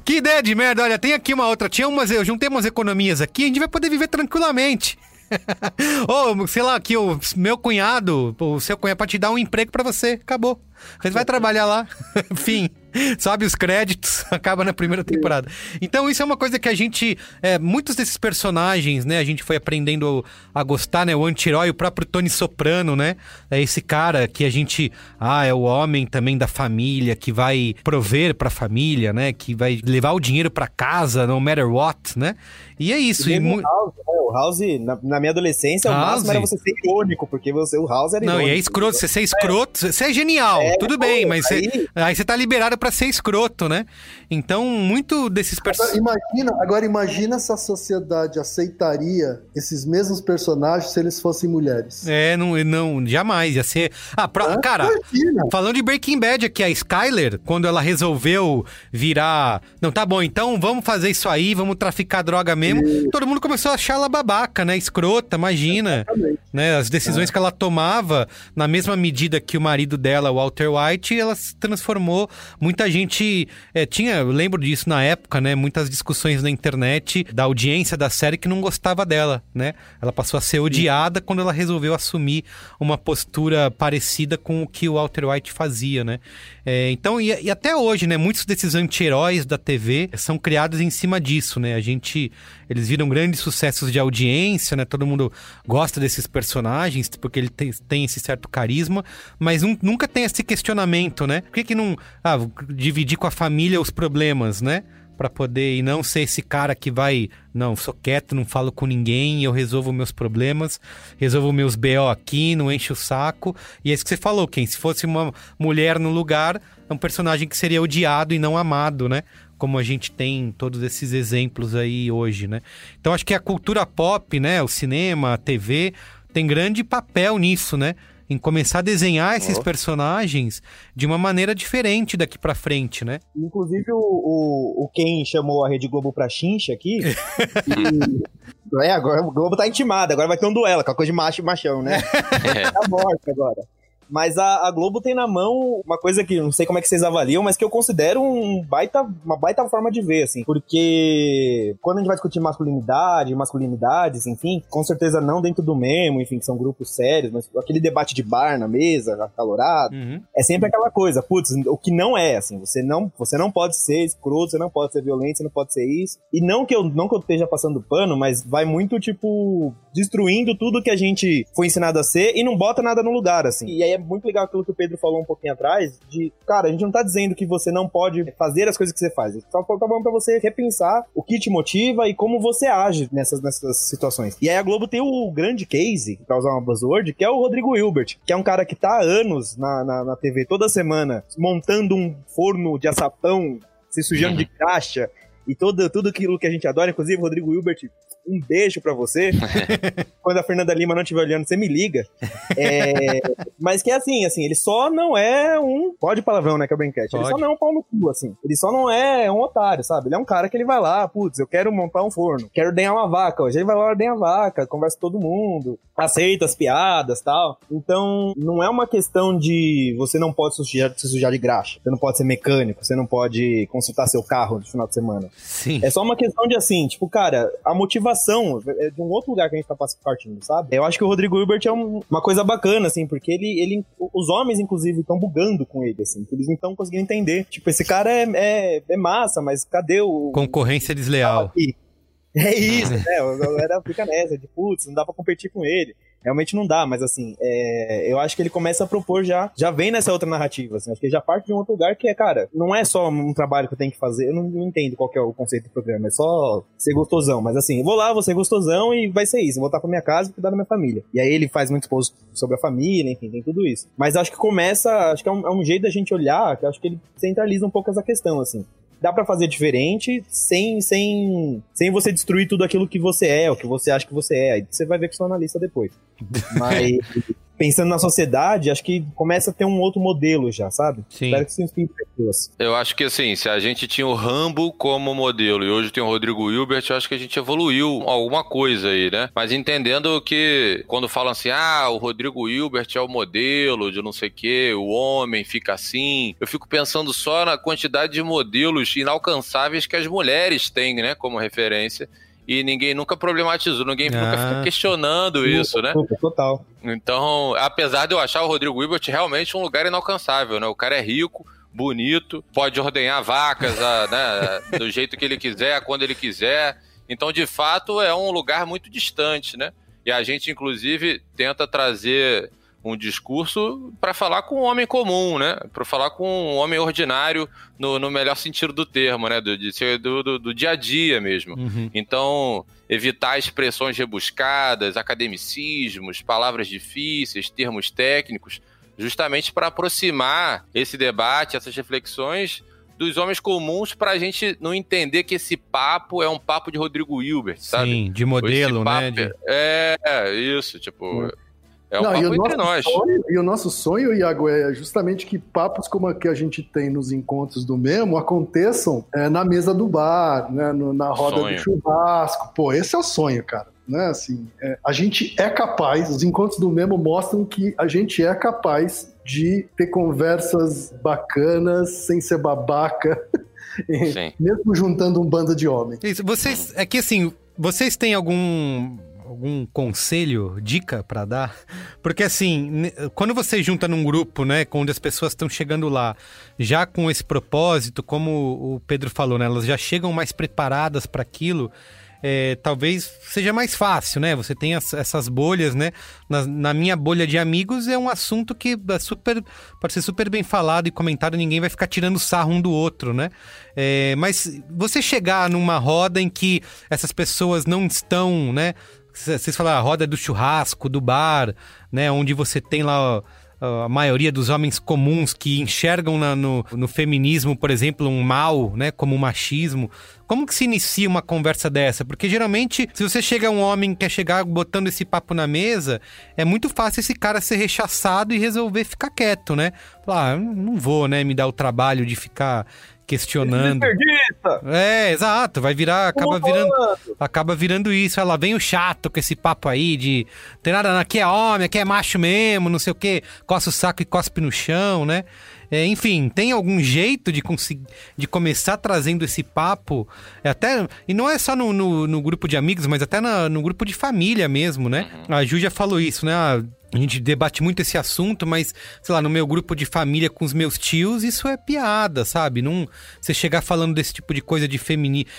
Que ideia de merda. Olha, tem aqui uma outra. Tinha umas, eu juntei umas economias aqui, a gente vai poder viver tranquilamente. Ou, sei lá, aqui o meu cunhado, o seu cunhado pode te dar um emprego pra você. Acabou. Você vai trabalhar lá. Fim. Sobe os créditos, acaba na primeira temporada. Então, isso é uma coisa que a gente. é, muitos desses personagens, né? A gente foi aprendendo a gostar, né? O anti-herói, o próprio Tony Soprano, né? É esse cara que a gente. Ah, é o homem também da família, que vai prover pra família, né? Que vai levar o dinheiro pra casa, no matter what, né? E é isso. E E mu- o House, né? O House, na, na minha adolescência, o House? máximo era você ser irônico, porque você, o House era Não, irônico. e é escroto. Você ser escroto, você é genial, tudo bem, mas você- aí- aí você tá liberado pra ser escroto, né? Então, muito desses personagens. imagina, agora imagina se a sociedade aceitaria esses mesmos personagens se eles fossem mulheres. É, não, não, jamais. Ia ser. Ah, pra- cara, Imagina. falando de Breaking Bad aqui, a Skyler, quando ela resolveu virar. Não, tá bom, então vamos fazer isso aí, vamos traficar droga mesmo. Todo mundo começou a achar ela babaca, né? Escrota, imagina. Né? As decisões que ela tomava, na mesma medida que o marido dela, o Walter White, ela se transformou. Muita gente é, tinha, eu lembro disso na época, né? Muitas discussões na internet da audiência da série que não gostava dela, né? Ela passou a ser odiada quando ela resolveu assumir uma postura parecida com o que o Walter White fazia, né? É, então, e, e até hoje, né? Muitos desses anti-heróis da TV são criados em cima disso, né? A gente. Eles viram grandes sucessos de audiência, né? Todo mundo gosta desses personagens porque ele tem, tem esse certo carisma, mas nun- nunca tem esse questionamento, né? Por que, que não ah, dividir com a família os problemas, né? Pra poder e não ser esse cara que vai, não, sou quieto, não falo com ninguém, eu resolvo meus problemas, resolvo meus BO aqui, não encho o saco. E é isso que você falou, Ken. Se fosse uma mulher no lugar, é um personagem que seria odiado e não amado, né? Como a gente tem todos esses exemplos aí hoje, né? Então acho que a cultura pop, né? O cinema, a TV, tem grande papel nisso, né? Em começar a desenhar esses personagens de uma maneira diferente daqui pra frente, né? Inclusive, o, o, o Ken chamou a Rede Globo pra chincha aqui. e... É, agora o Globo tá intimado, agora vai ter um duelo, aquela coisa de macho e machão, né? tá morto agora. Mas a, a Globo tem na mão uma coisa que não sei como é que vocês avaliam, mas que eu considero um baita, uma baita forma de ver, assim. Porque quando a gente vai discutir masculinidade, masculinidades, enfim, com certeza não dentro do mesmo, enfim, que são grupos sérios, mas aquele debate de bar na mesa, acalorado, Uhum. é sempre aquela coisa, putz, o que não é, assim, você não, você não pode ser escroto, você não pode ser violento, você não pode ser isso. E não que eu, não que eu esteja passando pano, mas vai muito, tipo, destruindo tudo que a gente foi ensinado a ser e não bota nada no lugar, assim. E aí é muito legal aquilo que o Pedro falou um pouquinho atrás, de, cara, a gente não tá dizendo que você não pode fazer as coisas que você faz, só tá bom pra você repensar o que te motiva e como você age nessas, nessas situações. E aí a Globo tem o grande case, pra usar uma buzzword, que é o Rodrigo Hilbert, que é um cara que tá há anos na, na, na TV toda semana, montando um forno de açapão, se sujando de caixa, e todo, tudo aquilo que a gente adora, inclusive o Rodrigo Hilbert um beijo para você. Quando a Fernanda Lima não estiver olhando, você me liga. É... Mas que é assim, assim, ele só não é um. Pode palavrão, né, que é o Benquete. Ele só não é um pau no cu, assim. Ele só não é um otário, sabe? Ele é um cara que ele vai lá, putz, eu quero montar um forno, quero ordenhar uma vaca. Hoje ele vai lá ordenhar a vaca, conversa com todo mundo, aceita as piadas tal. Então, não é uma questão de você não pode se sujar, se sujar de graxa, você não pode ser mecânico, você não pode consultar seu carro no final de semana. Sim. É só uma questão de assim, tipo, cara, a motivação é de um outro lugar que a gente tá partindo, sabe? Eu acho que o Rodrigo Hilbert é um, uma coisa bacana, assim, porque ele, ele os homens, inclusive, estão bugando com ele, assim, eles não estão conseguindo entender. Tipo, esse cara é, é, é, massa, mas cadê o... Concorrência desleal. É isso, né? A galera fica nessa, de putz, não dá pra competir com ele realmente não dá, mas assim, é, eu acho que ele começa a propor já, já vem nessa outra narrativa, assim, acho que ele já parte de um outro lugar que é, cara, não é só um trabalho que eu tenho que fazer, eu não, não entendo qual é o conceito do programa, é só ser gostosão, mas assim, eu vou lá, vou ser gostosão e vai ser isso, eu vou estar pra minha casa e cuidar da minha família. E aí ele faz muitos posts sobre a família, enfim, tem tudo isso. Mas acho que começa, acho que é um, é um jeito da gente olhar, que acho que ele centraliza um pouco essa questão, assim dá para fazer diferente sem, sem, sem você destruir tudo aquilo que você é, o que você acha que você é. Aí você vai ver com seu analista depois. Mas pensando na sociedade, acho que começa a ter um outro modelo já, sabe? Sim. Espero que isso inspire pessoas. Eu acho que assim, se a gente tinha o Rambo como modelo e hoje tem o Rodrigo Hilbert, eu acho que a gente evoluiu alguma coisa aí, né? Mas entendendo que quando falam assim, ah, o Rodrigo Hilbert é o modelo de não sei o que, o homem fica assim, eu fico pensando só na quantidade de modelos inalcançáveis que as mulheres têm, né, como referência e ninguém nunca problematizou, ninguém ah. nunca fica questionando isso, né? Total. Então, apesar de eu achar o Rodrigo Hilbert realmente um lugar inalcançável, né? O cara é rico, bonito, pode ordenhar vacas a, né, do jeito que ele quiser, quando ele quiser. Então, de fato, é um lugar muito distante, né? E a gente, inclusive, tenta trazer um discurso para falar com um homem comum, né? Para falar com um homem ordinário no, no melhor sentido do termo, né? Do, do, do, do dia a dia mesmo. Uhum. Então, evitar expressões rebuscadas, academicismos, palavras difíceis, termos técnicos, justamente para aproximar esse debate, essas reflexões dos homens comuns para a gente não entender que esse papo é um papo de Rodrigo Hilbert, sabe? Sim, de modelo, né? De... É, é, isso, tipo... Hum é um Não, papo e entre nós. Sonho, e o nosso sonho, Iago, é justamente que papos como a que a gente tem nos encontros do Memo aconteçam é, na mesa do bar, né, no, na roda sonho. do churrasco. Pô, esse é o sonho, cara. Né, assim, é, a gente é capaz, os encontros do Memo mostram que a gente é capaz de ter conversas bacanas, sem ser babaca, mesmo juntando um bando de homens. Isso, vocês, é que assim, vocês têm algum algum conselho, dica para dar? Porque assim, quando você junta num grupo, né, onde as pessoas estão chegando lá, já com esse propósito, como o Pedro falou, né, elas já chegam mais preparadas para aquilo. É, talvez seja mais fácil, né? Você tem as, essas bolhas, né? Na, na, minha bolha de amigos é um assunto que é super, pode ser super bem falado e comentado, ninguém vai ficar tirando sarro um do outro, né? É, mas você chegar numa roda em que essas pessoas não estão, né? Vocês falaram a roda do churrasco, do bar, né? Onde você tem lá a maioria dos homens comuns que enxergam na, no, no, feminismo, por exemplo, um mal, né, como o machismo. Como que se inicia uma conversa dessa? Porque geralmente, se você chega a um homem que quer chegar botando esse papo na mesa, é muito fácil esse cara ser rechaçado e resolver ficar quieto, né? Falar, ah, não vou, né, me dar o trabalho de ficar questionando. É, exato, vai virar, acaba virando, acaba virando isso. Ela vem o chato com esse papo aí de tem nada, aqui é homem, aqui é macho mesmo, não sei o que, coça o saco e cospe no chão, né? É, enfim, tem algum jeito de conseguir de começar trazendo esse papo, é até e não é só no, no, no grupo de amigos, mas até na, no grupo de família mesmo, né? Uhum. A Ju já falou isso, né? Ah, a gente debate muito esse assunto, mas, sei lá, no meu grupo de família com os meus tios, isso é piada, sabe? Não, você chegar falando desse tipo de coisa de feminista.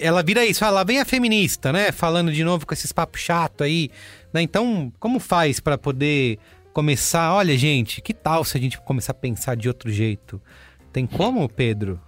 Ela vira isso, ah, lá vem a feminista, né? Falando de novo com esses papos chato aí. Né? Então, como faz para poder começar, olha, gente, que tal se a gente começar a pensar de outro jeito? Tem como, Pedro?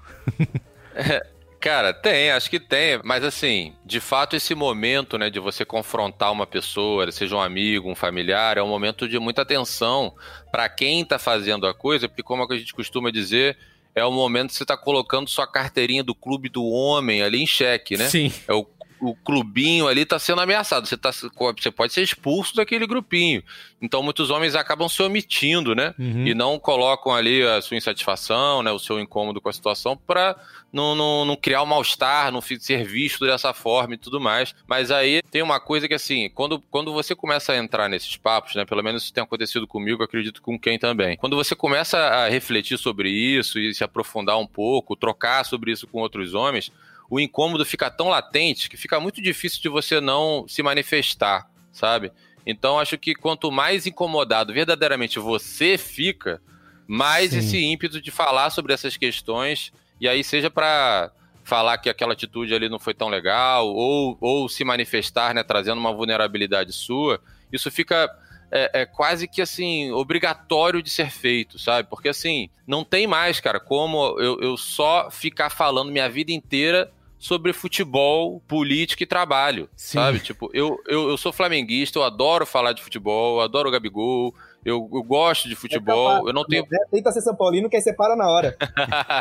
Cara, tem, acho que tem, mas assim, de fato esse momento, né, de você confrontar uma pessoa, seja um amigo, um familiar, é um momento de muita atenção para quem tá fazendo a coisa, porque como a gente costuma dizer, é o momento que você tá colocando sua carteirinha do clube do homem ali em xeque, né? Sim. É o o clubinho ali está sendo ameaçado. Você, tá, você pode ser expulso daquele grupinho. Então, muitos homens acabam se omitindo, né? Uhum. E não colocam ali a sua insatisfação, né? O seu incômodo com a situação para não, não, não, criar o um mal-estar, não ser visto dessa forma e tudo mais. Mas aí tem uma coisa que, assim, quando, quando você começa a entrar nesses papos, né? Pelo menos isso tem acontecido comigo, acredito com quem também. Quando você começa a refletir sobre isso e se aprofundar um pouco, trocar sobre isso com outros homens, o incômodo fica tão latente que fica muito difícil de você não se manifestar, sabe? Então acho que quanto mais incomodado verdadeiramente você fica, mais Sim. esse ímpeto de falar sobre essas questões, e aí seja para falar que aquela atitude ali não foi tão legal, ou, ou se manifestar, né, trazendo uma vulnerabilidade sua, isso fica é, é, quase que assim, obrigatório de ser feito, sabe? Porque assim, não tem mais, cara, como eu, eu só ficar falando minha vida inteira sobre futebol, política e trabalho, Sim. sabe? Tipo, eu, eu, eu sou flamenguista, eu adoro falar de futebol, eu adoro o Gabigol, eu, eu gosto de futebol, eu não tenho... Tenta ser São Paulino que aí você para na hora.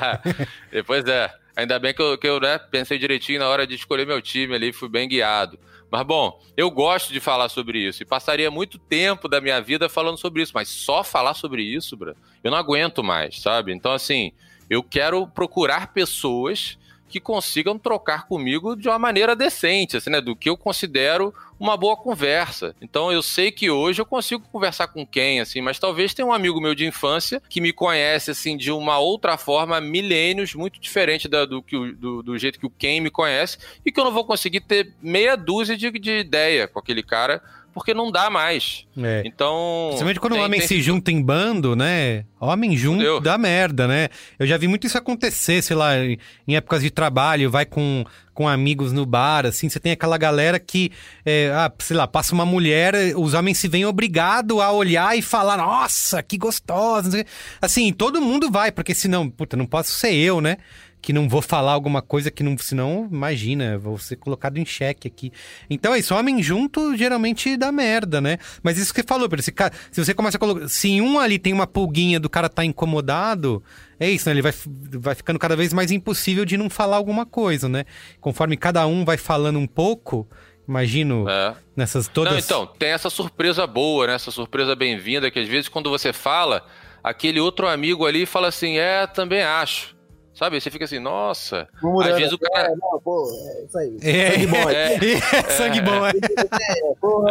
Depois é, ainda bem que eu, que eu né, pensei direitinho na hora de escolher meu time ali, fui bem guiado. Mas bom, eu gosto de falar sobre isso e passaria muito tempo da minha vida falando sobre isso, mas só falar sobre isso, bro, eu não aguento mais, sabe? Então, assim, eu quero procurar pessoas que consigam trocar comigo de uma maneira decente, assim, né? Do que eu considero uma boa conversa. Então eu sei que hoje eu consigo conversar com quem, assim, mas talvez tenha um amigo meu de infância que me conhece, assim, de uma outra forma, milênios, muito diferente da, do, que do, do jeito que o quem me conhece, e que eu não vou conseguir ter meia dúzia de, de ideia com aquele cara porque não dá mais. É. Então. Principalmente quando o homem tem... se junta em bando, né? Homem junto dá merda, né? Eu já vi muito isso acontecer, sei lá, em épocas de trabalho, vai com, com amigos no bar, assim, você tem aquela galera que, é, ah, sei lá, passa uma mulher, os homens se veem obrigados a olhar e falar, nossa, que gostosa. Assim, todo mundo vai, porque senão, puta, não posso ser eu, né? Que não vou falar alguma coisa que não. Senão, imagina, vou ser colocado em xeque aqui. Então é isso, homem junto geralmente dá merda, né? Mas isso que você falou, se, se você começa a colocar. Se um ali tem uma pulguinha do cara tá incomodado, é isso, né? Ele vai, vai ficando cada vez mais impossível de não falar alguma coisa, né? Conforme cada um vai falando um pouco. Imagino é. nessas todas. Não, então, tem essa surpresa boa, né? Essa surpresa bem-vinda, que às vezes quando você fala, aquele outro amigo ali fala assim: é, também acho. Sabe? Você fica assim, nossa. Às vezes o cara. É, não, pô, é isso aí. É, sangue bom. É, é, sangue bom, é.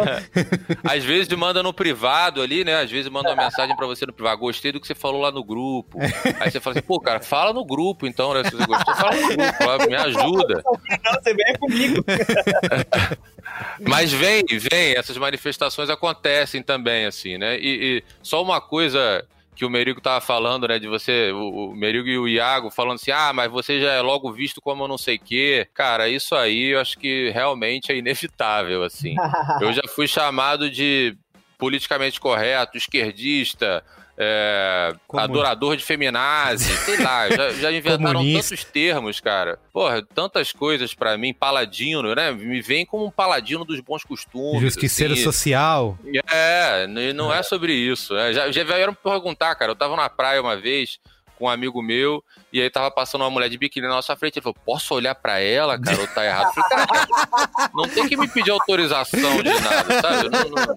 é Às vezes manda no privado ali, né? Às vezes manda uma mensagem pra você no privado. Gostei do que você falou lá no grupo. Aí você fala assim, pô, cara, fala no grupo então, né? Se você gostou, fala no grupo, me ajuda. Não, você vem comigo. Mas vem, vem, essas manifestações acontecem também, assim, né? E, e só uma coisa que o Merigo tava falando, né? De você, o, o Merigo e o Iago falando assim, ah, mas você já é logo visto como não sei o quê. Cara, isso aí eu acho que realmente é inevitável, assim. eu já fui chamado de politicamente correto, esquerdista, é, adorador de feminazi, sei lá, já, já inventaram Comunista. tantos termos, cara. Porra, tantas coisas para mim, paladino, né? Me vem como um paladino dos bons costumes. Justiceiro assim. social. É, não é, é sobre isso. É, já, já vieram me perguntar, cara. Eu tava na praia uma vez, com um amigo meu, e aí tava passando uma mulher de biquíni na nossa frente. Ele falou: Posso olhar pra ela, cara? Ou tá errado? Eu falei, cara, não tem que me pedir autorização de nada, sabe? Não, não...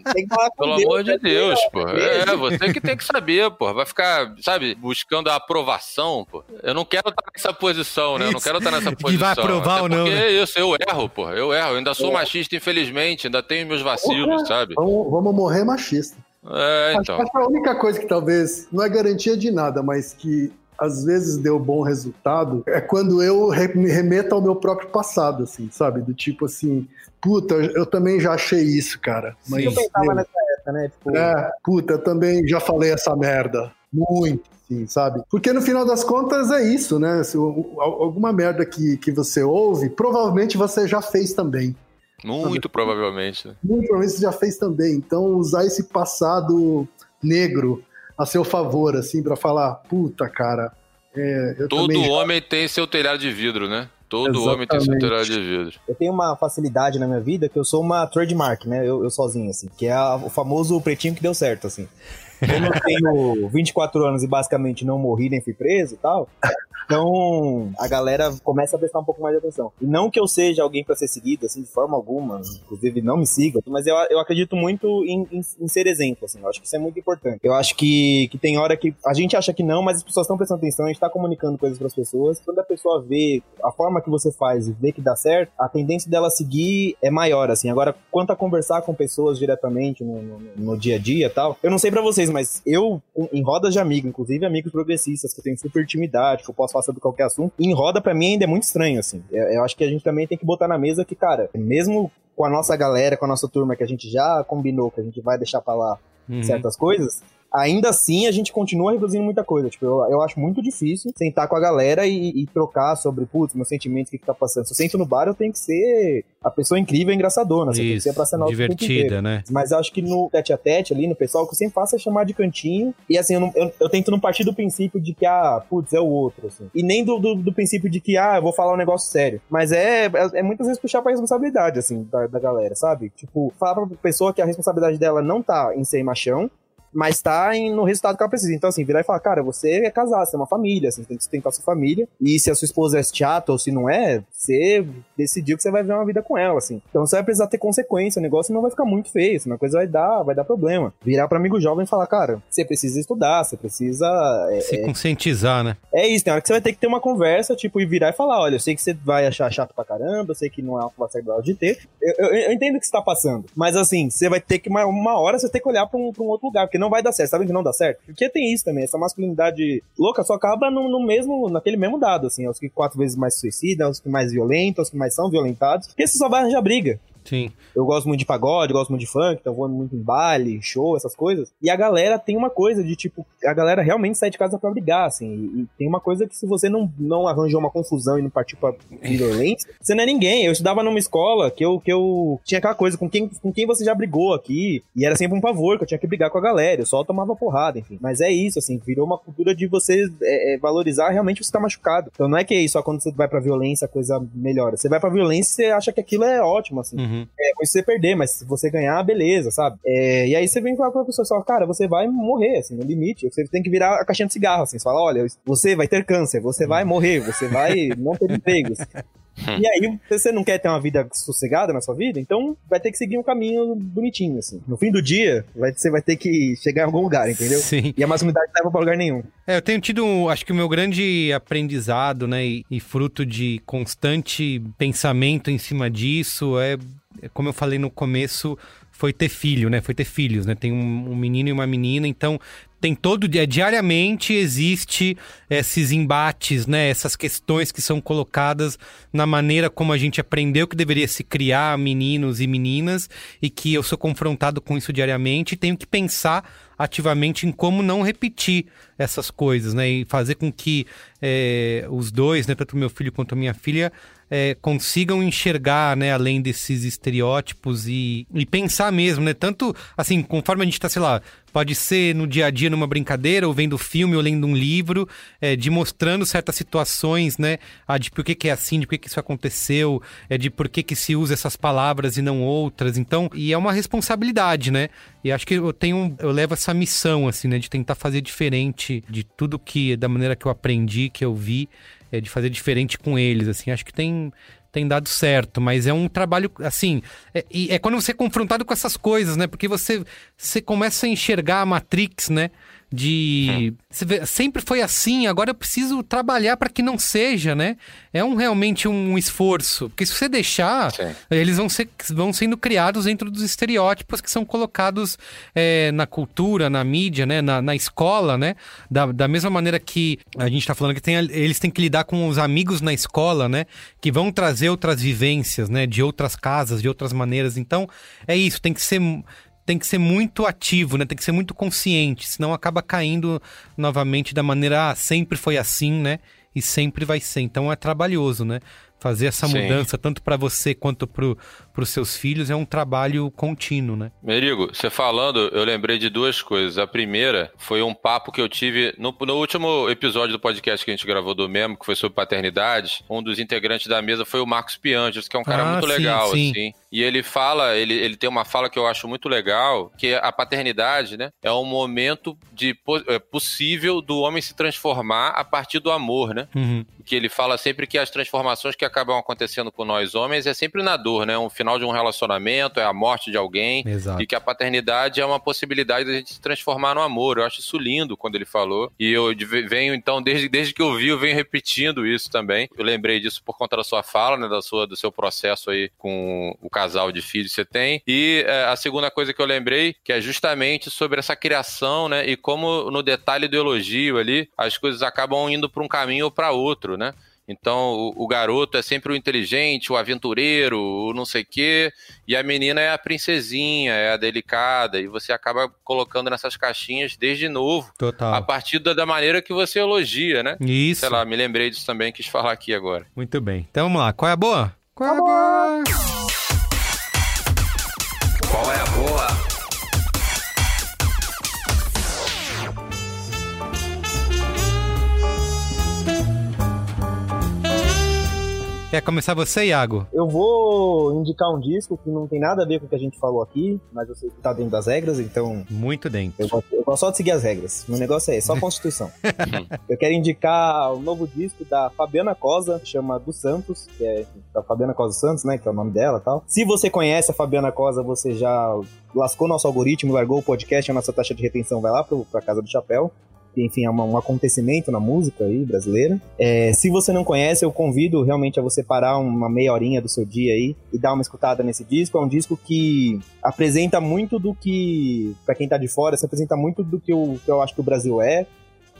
Pelo Deus, amor de Deus, pô. É, você que tem que saber, pô. Vai ficar, sabe, buscando a aprovação, pô. Eu não quero estar nessa posição, né? Eu não quero estar nessa posição. De vai aprovar ou não. Porque né? é isso, eu erro, pô. Eu erro. Eu ainda sou machista, infelizmente. Ainda tenho meus vacilos, sabe? Vamos, vamos morrer machista. É, então. Acho que a única coisa que talvez não é garantia de nada, mas que às vezes deu bom resultado é quando eu me remeto ao meu próprio passado, assim, sabe? Do tipo assim, puta, eu também já achei isso, cara. Mas, Sim, eu pensava nessa época, né? Tipo... É, puta, eu também já falei essa merda. Muito, sim, sabe? Porque no final das contas é isso, né? Se, alguma merda que, que você ouve, provavelmente você já fez também. Muito provavelmente. Muito provavelmente você já fez também. Então, usar esse passado negro a seu favor, assim, para falar, puta, cara. É, eu Todo também... homem tem seu telhado de vidro, né? Todo Exatamente. homem tem seu telhado de vidro. Eu tenho uma facilidade na minha vida que eu sou uma trademark, né? Eu, eu sozinho, assim. Que é a- o famoso pretinho que deu certo, assim. Como eu tenho 24 anos e basicamente não morri nem fui preso e tal, então a galera começa a prestar um pouco mais de atenção. E não que eu seja alguém pra ser seguido, assim, de forma alguma, inclusive não me sigam, mas eu, eu acredito muito em, em- em ser exemplo, assim. Eu acho que isso é muito importante. Eu acho que, que tem hora que a gente acha que não, mas as pessoas estão prestando atenção, a gente tá comunicando coisas pras pessoas. Quando a pessoa vê a forma que você faz e vê que dá certo, a tendência dela seguir é maior, assim. Agora, quanto a conversar com pessoas diretamente no, no- no dia a dia e tal, eu não sei pra vocês, mas eu, em rodas de amigos, inclusive amigos progressistas, que eu tenho super intimidade, que eu posso falar sobre qualquer assunto, em roda pra mim ainda é muito estranho, assim. Eu, eu acho que a gente também tem que botar na mesa que, cara, mesmo com a nossa galera, com a nossa turma, que a gente já combinou que a gente vai deixar pra lá Uhum. certas coisas, ainda assim a gente continua reduzindo muita coisa. Tipo, eu, eu acho muito difícil sentar com a galera e, e trocar sobre, putz, meus sentimentos, o que, que tá passando. Se eu sento no bar, eu tenho que ser a pessoa incrível e engraçadona. Você tem que Isso, ser pra ser divertida, né? Mas eu acho que no tete a tete ali, no pessoal, o que eu sempre faço é chamar de cantinho. E assim, eu, não- eu- eu tento não partir do princípio de que, ah, putz, é o outro, assim. E nem do, do, do princípio de que, ah, eu vou falar um negócio sério. Mas é, é, é muitas vezes puxar pra responsabilidade, assim, da, da galera, sabe? Tipo, falar pra pessoa que a responsabilidade dela não tá em ser machão, mas tá em- no resultado que ela precisa. Então, assim, virar e falar, cara, você é casado, você é uma família, assim, você tem que sustentar sua família. E se a sua esposa é chata ou se não é, você decidiu que você vai viver uma vida com ela, assim. Então você vai precisar ter consequência, o negócio não vai ficar muito feio, senão a coisa vai dar, vai dar problema. Virar pra amigo jovem e falar, cara, você precisa estudar, você precisa. É, Se conscientizar, né? é isso, tem hora que você vai ter que ter uma conversa, tipo, e virar e falar, olha, eu sei que você vai achar chato pra caramba, eu sei que não é algo que legal de ter. Eu, eu- eu entendo o que você tá passando. Mas assim, você vai ter que, uma, uma hora, você tem que olhar pra um, pra um outro lugar, porque não vai dar certo. Sabe que não dá certo? Porque tem isso também, essa masculinidade louca só acaba no, no mesmo, naquele mesmo dado, assim. Os que quatro vezes mais suicidam, os que mais violentam, os que mais são violentados. Porque você só vai arranjar briga. Sim. Eu gosto muito de pagode, gosto muito de funk, então vou muito em baile, show, essas coisas. E a galera tem uma coisa de tipo, a galera realmente sai de casa pra brigar, assim. E, e tem uma coisa que se você não, não arranjou uma confusão e não partiu pra violência, você não é ninguém. Eu estudava numa escola que eu, que eu tinha aquela coisa, com quem, com quem você já brigou aqui. E era sempre um pavor, que eu tinha que brigar com a galera. Eu só tomava porrada, enfim. Mas é isso, assim, virou uma cultura de você é, é, valorizar realmente você tá machucado. Então não é que é isso, só quando você vai pra violência a coisa melhora. Você vai pra violência e você acha que aquilo é ótimo, assim. Uhum. É, com isso você perder, mas se você ganhar, beleza, sabe? É, e aí você vem falar pra pessoa, só, cara, você vai morrer, assim, no limite. Você tem que virar a caixinha de cigarro, assim. Você fala, olha, você vai ter câncer, você vai morrer, você vai não ter empregos. E aí, você não quer ter uma vida sossegada na sua vida, então vai ter que seguir um caminho bonitinho, assim. No fim do dia, vai- você vai ter que chegar em algum lugar, entendeu? Sim. E a masculinidade não leva pra lugar nenhum. É, eu tenho tido, acho que o meu grande aprendizado, né, e, e fruto de constante pensamento em cima disso é, é, como eu falei no começo, foi ter filho, né? Foi ter filhos, né? Tem um, um menino e uma menina, então tem todo dia, diariamente existe esses embates, né? Essas questões que são colocadas na maneira como a gente aprendeu que deveria se criar meninos e meninas e que eu sou confrontado com isso diariamente e tenho que pensar ativamente em como não repetir essas coisas, né? E fazer com que é, os dois, né, tanto meu filho quanto minha filha, é, consigam enxergar, né, além desses estereótipos e, e pensar mesmo, né? Tanto assim, conforme a gente tá, sei lá, pode ser no dia a dia numa brincadeira, ou vendo filme, ou lendo um livro, é, de mostrando certas situações, né? Ah, de por que, que é assim, de por que, que isso aconteceu, é, de por que, que se usa essas palavras e não outras. Então, e é uma responsabilidade, né? E acho que eu tenho, eu levo essa missão, assim, né? De tentar fazer diferente de tudo que, da maneira que eu aprendi, que eu vi, é, de fazer diferente com eles, assim. Acho que tem tem dado certo, mas é um trabalho assim. É, é quando você é confrontado com essas coisas, né? Porque você, você começa a enxergar a Matrix, né? De. Vê, sempre foi assim, agora eu preciso trabalhar para que não seja, né? É um realmente um esforço. Porque se você deixar, Sim. eles vão, ser, vão sendo criados dentro dos estereótipos que são colocados é, na cultura, na mídia, né? Na, na escola, né? Da, da mesma maneira que a gente tá falando que tem, eles têm que lidar com os amigos na escola, né? Que vão trazer outras vivências, né? De outras casas, de outras maneiras. Então, é isso, tem que ser. Tem que ser muito ativo, né? Tem que ser muito consciente, senão acaba caindo novamente da maneira, ah, sempre foi assim, né? E sempre vai ser. Então é trabalhoso, né? fazer essa Sim. mudança, tanto para você quanto para os seus filhos, é um trabalho contínuo, né? Merigo, você falando, eu lembrei de duas coisas. A primeira foi um papo que eu tive no, no último episódio do podcast que a gente gravou do Memo, que foi sobre paternidade. Um dos integrantes da mesa foi o Marcos Pianges, que é um cara Ah, muito sim, legal, sim. assim. E ele fala, ele, ele tem uma fala que eu acho muito legal, que a paternidade, né, é um momento de é, possível do homem se transformar a partir do amor, né? Uhum. que ele fala sempre que as transformações que acabam acontecendo com nós homens é sempre na dor, né? Um final de um relacionamento, é a morte de alguém. Exato. E que a paternidade é uma possibilidade da gente se transformar no amor. Eu acho isso lindo quando ele falou. E eu venho, então, desde, desde que eu vi, eu venho repetindo isso também. Eu lembrei disso por conta da sua fala, né? Da sua, do seu processo aí com o casal de filhos que você tem. E é, a segunda coisa que eu lembrei, que é justamente sobre essa criação, né? E como no detalhe do elogio ali, as coisas acabam indo para um caminho ou para outro, né? Então, o, o garoto é sempre o inteligente, o aventureiro, o não sei o quê, e a menina é a princesinha, é a delicada, e você acaba colocando nessas caixinhas desde novo, a Total. partir da, da maneira que você elogia, né? Isso. Sei lá, me lembrei disso também, quis falar aqui agora. Muito bem. Então vamos lá. Qual é a boa? Qual é a boa? Quer começar você, Iago? Eu vou indicar um disco que não tem nada a ver com o que a gente falou aqui, mas eu sei que tá dentro das regras, então Muito dentro. eu gosto, eu gosto só de seguir as regras. Meu negócio é esse, só a Constituição. eu quero indicar o novo disco da Fabiana Cosa, que chama Do Santos, que é da Fabiana Cosa Santos, né, que é o nome dela e tal. Se você conhece a Fabiana Cosa, você já lascou nosso algoritmo, largou o podcast, a nossa taxa de retenção vai lá pro, pra Casa do Chapéu. Enfim, é uma- um acontecimento na música aí brasileira. É, se você não conhece, eu convido realmente a você parar uma meia horinha do seu dia aí e dar uma escutada nesse disco. É um disco que apresenta muito do que, pra quem tá de fora, se apresenta muito do que eu, que eu acho que o Brasil é.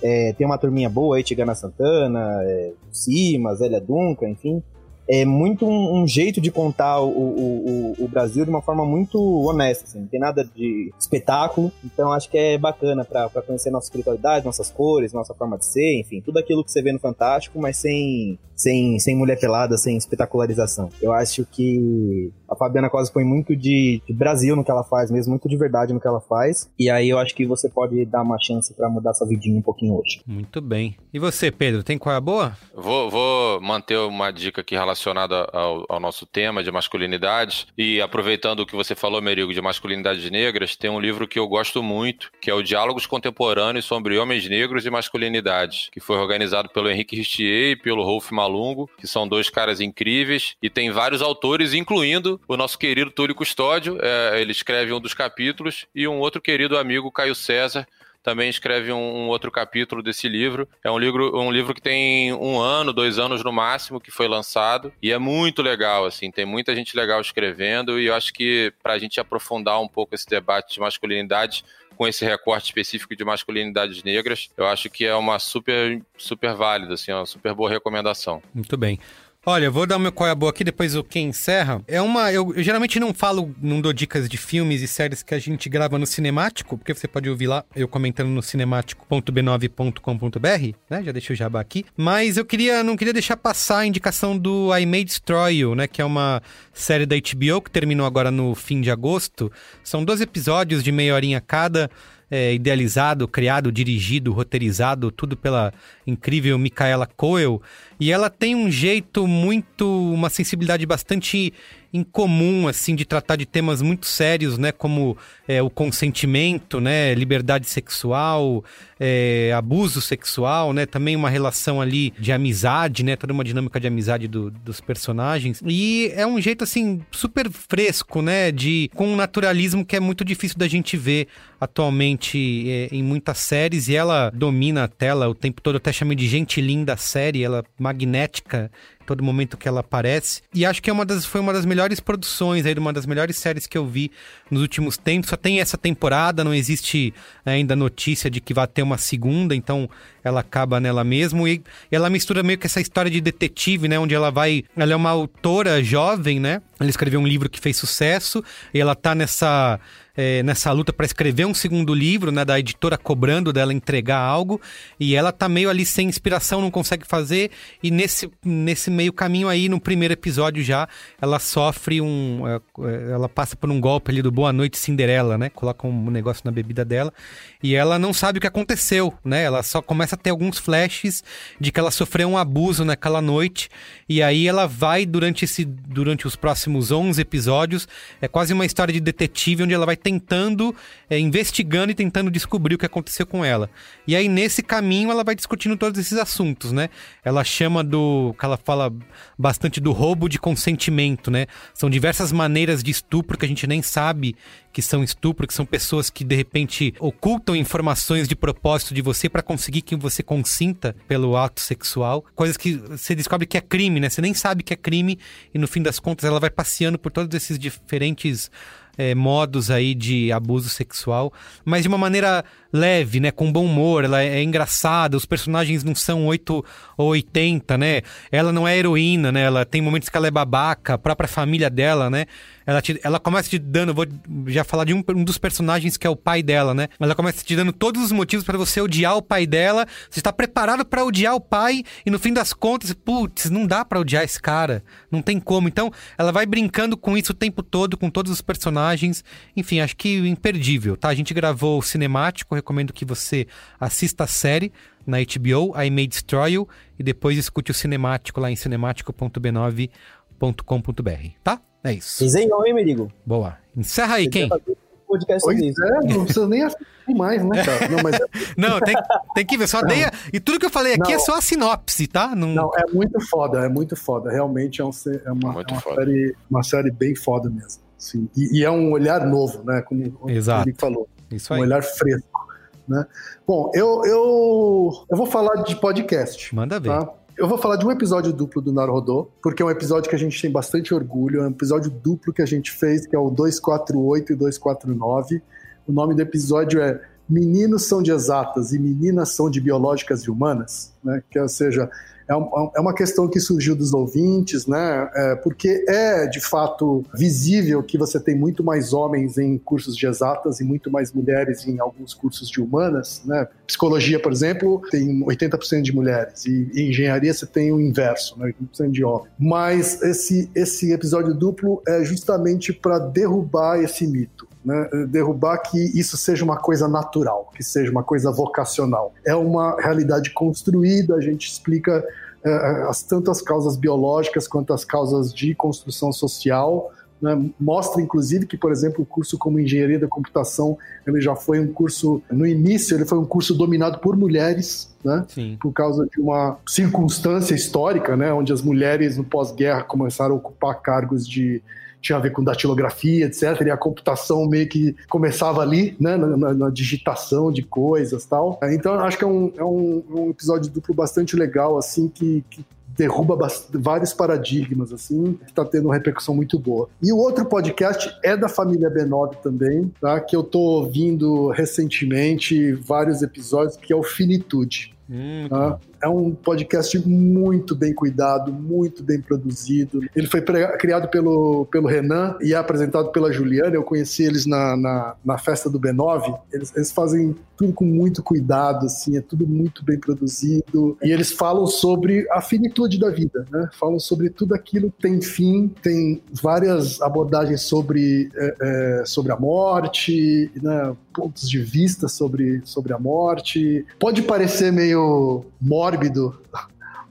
É, tem uma turminha boa aí, Tigana Santana, é, Simas, Zélia Duncan, enfim. É muito um, um jeito de contar o, o, o, o Brasil de uma forma muito honesta, assim, não tem nada de espetáculo, então acho que é bacana pra pra conhecer nossa espiritualidade, nossas cores, nossa forma de ser, enfim, tudo aquilo que você vê no Fantástico, mas sem, sem, sem mulher pelada, sem espetacularização. Eu acho que a Fabiana Cosa põe muito de, de Brasil no que ela faz mesmo, muito de verdade no que ela faz, e aí eu acho que você pode dar uma chance pra mudar sua vidinha um pouquinho hoje. Muito bem. E você, Pedro, tem qual é a boa? Vou, vou manter uma dica aqui relacionada ao, ao nosso tema de masculinidade. E aproveitando o que você falou, Merigo, de masculinidades negras, tem um livro que eu gosto muito, que é o Diálogos Contemporâneos sobre Homens Negros e Masculinidades, que foi organizado pelo Henrique Ristier e pelo Rolf Malungo, que são dois caras incríveis. E tem vários autores, incluindo o nosso querido Túlio Custódio. É, ele escreve um dos capítulos, e um outro querido amigo, Caio César, também escreve um, um outro capítulo desse livro. É um livro, um livro que tem um ano, dois anos no máximo que foi lançado e é muito legal, assim, tem muita gente legal escrevendo e eu acho que para a gente aprofundar um pouco esse debate de masculinidade com esse recorte específico de masculinidades negras, eu acho que é uma super, super válida, assim, uma super boa recomendação. Muito bem. Olha, eu vou dar o meu qual é a boa aqui, depois o quem encerra. É uma. Eu, eu geralmente não falo, não dou dicas de filmes e séries que a gente grava no cinemático, porque você pode ouvir lá eu comentando no cinemático.b9.com.br, né? Já deixei o jabá aqui. Mas eu queria, não queria deixar passar a indicação do I May Destroy You, né? Que é uma série da HBO que terminou agora no fim de agosto. São 12 episódios de meia horinha cada. É, idealizado, criado, dirigido, roteirizado, tudo pela incrível Micaela Coel. E ela tem um jeito muito, uma sensibilidade bastante incomum, assim, de tratar de temas muito sérios, né? Como é, o consentimento, né? Liberdade sexual, é, abuso sexual, né? Também uma relação ali de amizade, né? Toda uma dinâmica de amizade do- dos personagens. E é um jeito, assim, super fresco, né? De, com um naturalismo que é muito difícil da gente ver atualmente é, em muitas séries. E ela domina a tela o tempo todo. Eu até chamei de gente linda a série. Ela é magnética todo momento que ela aparece. E acho que é uma das, foi uma das melhores produções aí, uma das melhores séries que eu vi nos últimos tempos. Só tem essa temporada, não existe ainda notícia de que vai ter uma segunda, então ela acaba nela mesmo. E ela mistura meio que essa história de detetive, né? Onde ela vai. Ela é uma autora jovem, né? Ela escreveu um livro que fez sucesso e ela tá nessa. é, nessa luta para escrever um segundo livro, né, da editora cobrando dela entregar algo, e ela tá meio ali sem inspiração, não consegue fazer, e nesse, nesse meio caminho aí, no primeiro episódio já, ela sofre um. é, Ela passa por um golpe ali do Boa Noite Cinderela, né? Coloca um negócio na bebida dela. E ela não sabe o que aconteceu, né? Ela só começa a ter alguns flashes de que ela sofreu um abuso naquela noite. E aí ela vai, durante, esse, durante os próximos 11 episódios, é quase uma história de detetive, onde ela vai tentando, é, investigando e tentando descobrir o que aconteceu com ela. E aí, nesse caminho, ela vai discutindo todos esses assuntos, né? Ela chama do. que ela fala bastante do roubo de consentimento, né? São diversas maneiras de estupro que a gente nem sabe que são estupro, que são pessoas que de repente ocultam informações de propósito de você para conseguir que você consinta pelo ato sexual, coisas que você descobre que é crime, né? Você nem sabe que é crime e no fim das contas ela vai passeando por todos esses diferentes é, modos aí de abuso sexual, mas de uma maneira leve, né? Com bom humor, ela é, é engraçada, os personagens não são 8 ou 80, né? Ela não é heroína, né? Ela tem momentos que ela é babaca, a própria família dela, né? Ela, te, ela começa te dando, vou já falar de um, um dos personagens que é o pai dela, né? Ela começa te dando todos os motivos para você odiar o pai dela. Você está preparado para odiar o pai e no fim das contas, putz, não dá para odiar esse cara, não tem como. Então, ela vai brincando com isso o tempo todo, com todos os personagens. Enfim, acho que imperdível, tá? A gente gravou o cinemático, recomendo que você assista a série na HBO, I May Destroy You, e depois escute o cinemático lá em cinemático.b9.com.br, tá? É isso. Desenhou, hein, Merigo? Boa. Encerra aí, quem? Podcast Pois é, não precisa nem assistir mais, né, cara? Não, mas é, Não, tem, tem que ver, só dei. E tudo que eu falei aqui é Não. só a sinopse, tá? Não... não, é muito foda, é muito foda. Realmente é, um, é uma, é uma foda. série, uma série bem foda mesmo. Sim. E, e é um olhar novo, né? Como o Exato. Felipe falou. Isso Um aí. olhar fresco. Né? Bom, eu, eu, eu vou falar de podcast. Manda ver. Tá? Eu vou falar de um episódio duplo do Narodô, porque é um episódio que a gente tem bastante orgulho. É um episódio duplo que a gente fez, que é o 248 e 249. O nome do episódio é Meninos são de exatas e meninas são de biológicas e humanas, né? Que, ou seja, é, um- é uma questão que surgiu dos ouvintes, né? É, porque é de fato visível que você tem muito mais homens em cursos de exatas e muito mais mulheres em alguns cursos de humanas, né? Psicologia, por exemplo, tem 80% de mulheres e em engenharia você tem o inverso, né? 80% de homens. Mas esse esse episódio duplo é justamente para derrubar esse mito. Né, derrubar que isso seja uma coisa natural, que seja uma coisa vocacional. É uma realidade construída, a gente explica eh, as tantas causas biológicas quanto as causas de construção social. né? Mostra, inclusive, que, por exemplo, o curso como Engenharia da Computação, ele já foi um curso, no início, ele foi um curso dominado por mulheres, né? Por causa de uma circunstância histórica, né, onde as mulheres no pós-guerra começaram a ocupar cargos de tinha a ver com datilografia, etc. E a computação meio que começava ali, né, na, na- na digitação de coisas, tal. Então, eu acho que é um, é um, um episódio duplo bastante legal, assim, que, que derruba vários paradigmas, assim, que está tendo uma repercussão muito boa. E o outro podcast é da família B9 também, tá? Que eu tô ouvindo recentemente vários episódios, que é o Finitude. Hum, Tá? É um podcast muito bem cuidado, muito bem produzido. Ele foi criado pelo, pelo Renan e é apresentado pela Juliana. Eu conheci eles na, na, na festa do B9. Eles, eles fazem tudo com muito cuidado, assim, é tudo muito bem produzido. E eles falam sobre a finitude da vida, né? Falam sobre tudo aquilo que tem fim, tem várias abordagens sobre, é, é, sobre a morte, né? pontos de vista sobre, sobre a morte. Pode parecer meio mórbido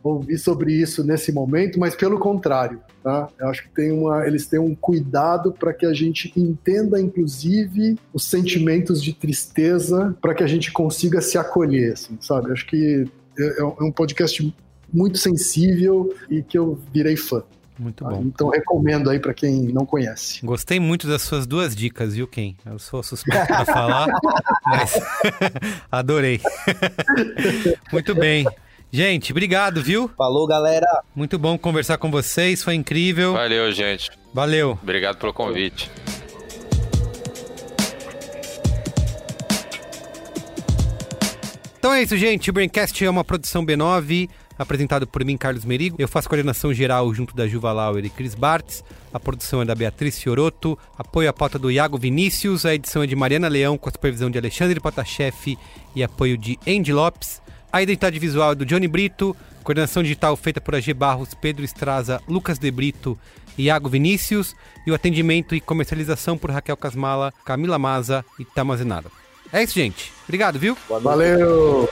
ouvir sobre isso nesse momento, mas pelo contrário, tá? Eu acho que tem uma, eles têm um cuidado para que a gente entenda, inclusive, os sentimentos de tristeza, para que a gente consiga se acolher, assim, sabe? Eu acho que é, é um podcast muito sensível e que eu virei fã. muito tá? bom. Então recomendo aí para quem não conhece. Gostei muito das suas duas dicas, viu, Ken? Eu sou suspeito pra falar, mas adorei. muito bem. Gente, obrigado, viu? Falou, galera. Muito bom conversar com vocês, foi incrível. Valeu, gente. Valeu. Obrigado pelo convite. Então é isso, gente. O Braincast é uma produção B9, apresentado por mim, Carlos Merigo. Eu faço coordenação geral junto da Juva Lauer e Cris Bartz. A produção é da Beatriz Fioroto. Apoio à pauta do Iago Vinícius. A edição é de Mariana Leão, com a supervisão de Alexandre Potashev e apoio de Andy Lopes. A identidade visual é do Johnny Brito, coordenação digital feita por AG Barros, Pedro Estraza, Lucas De Brito e Iago Vinícius, e o atendimento e comercialização por Raquel Casmala, Camila Maza e Tamazenada. É isso, gente. Obrigado, viu? Valeu!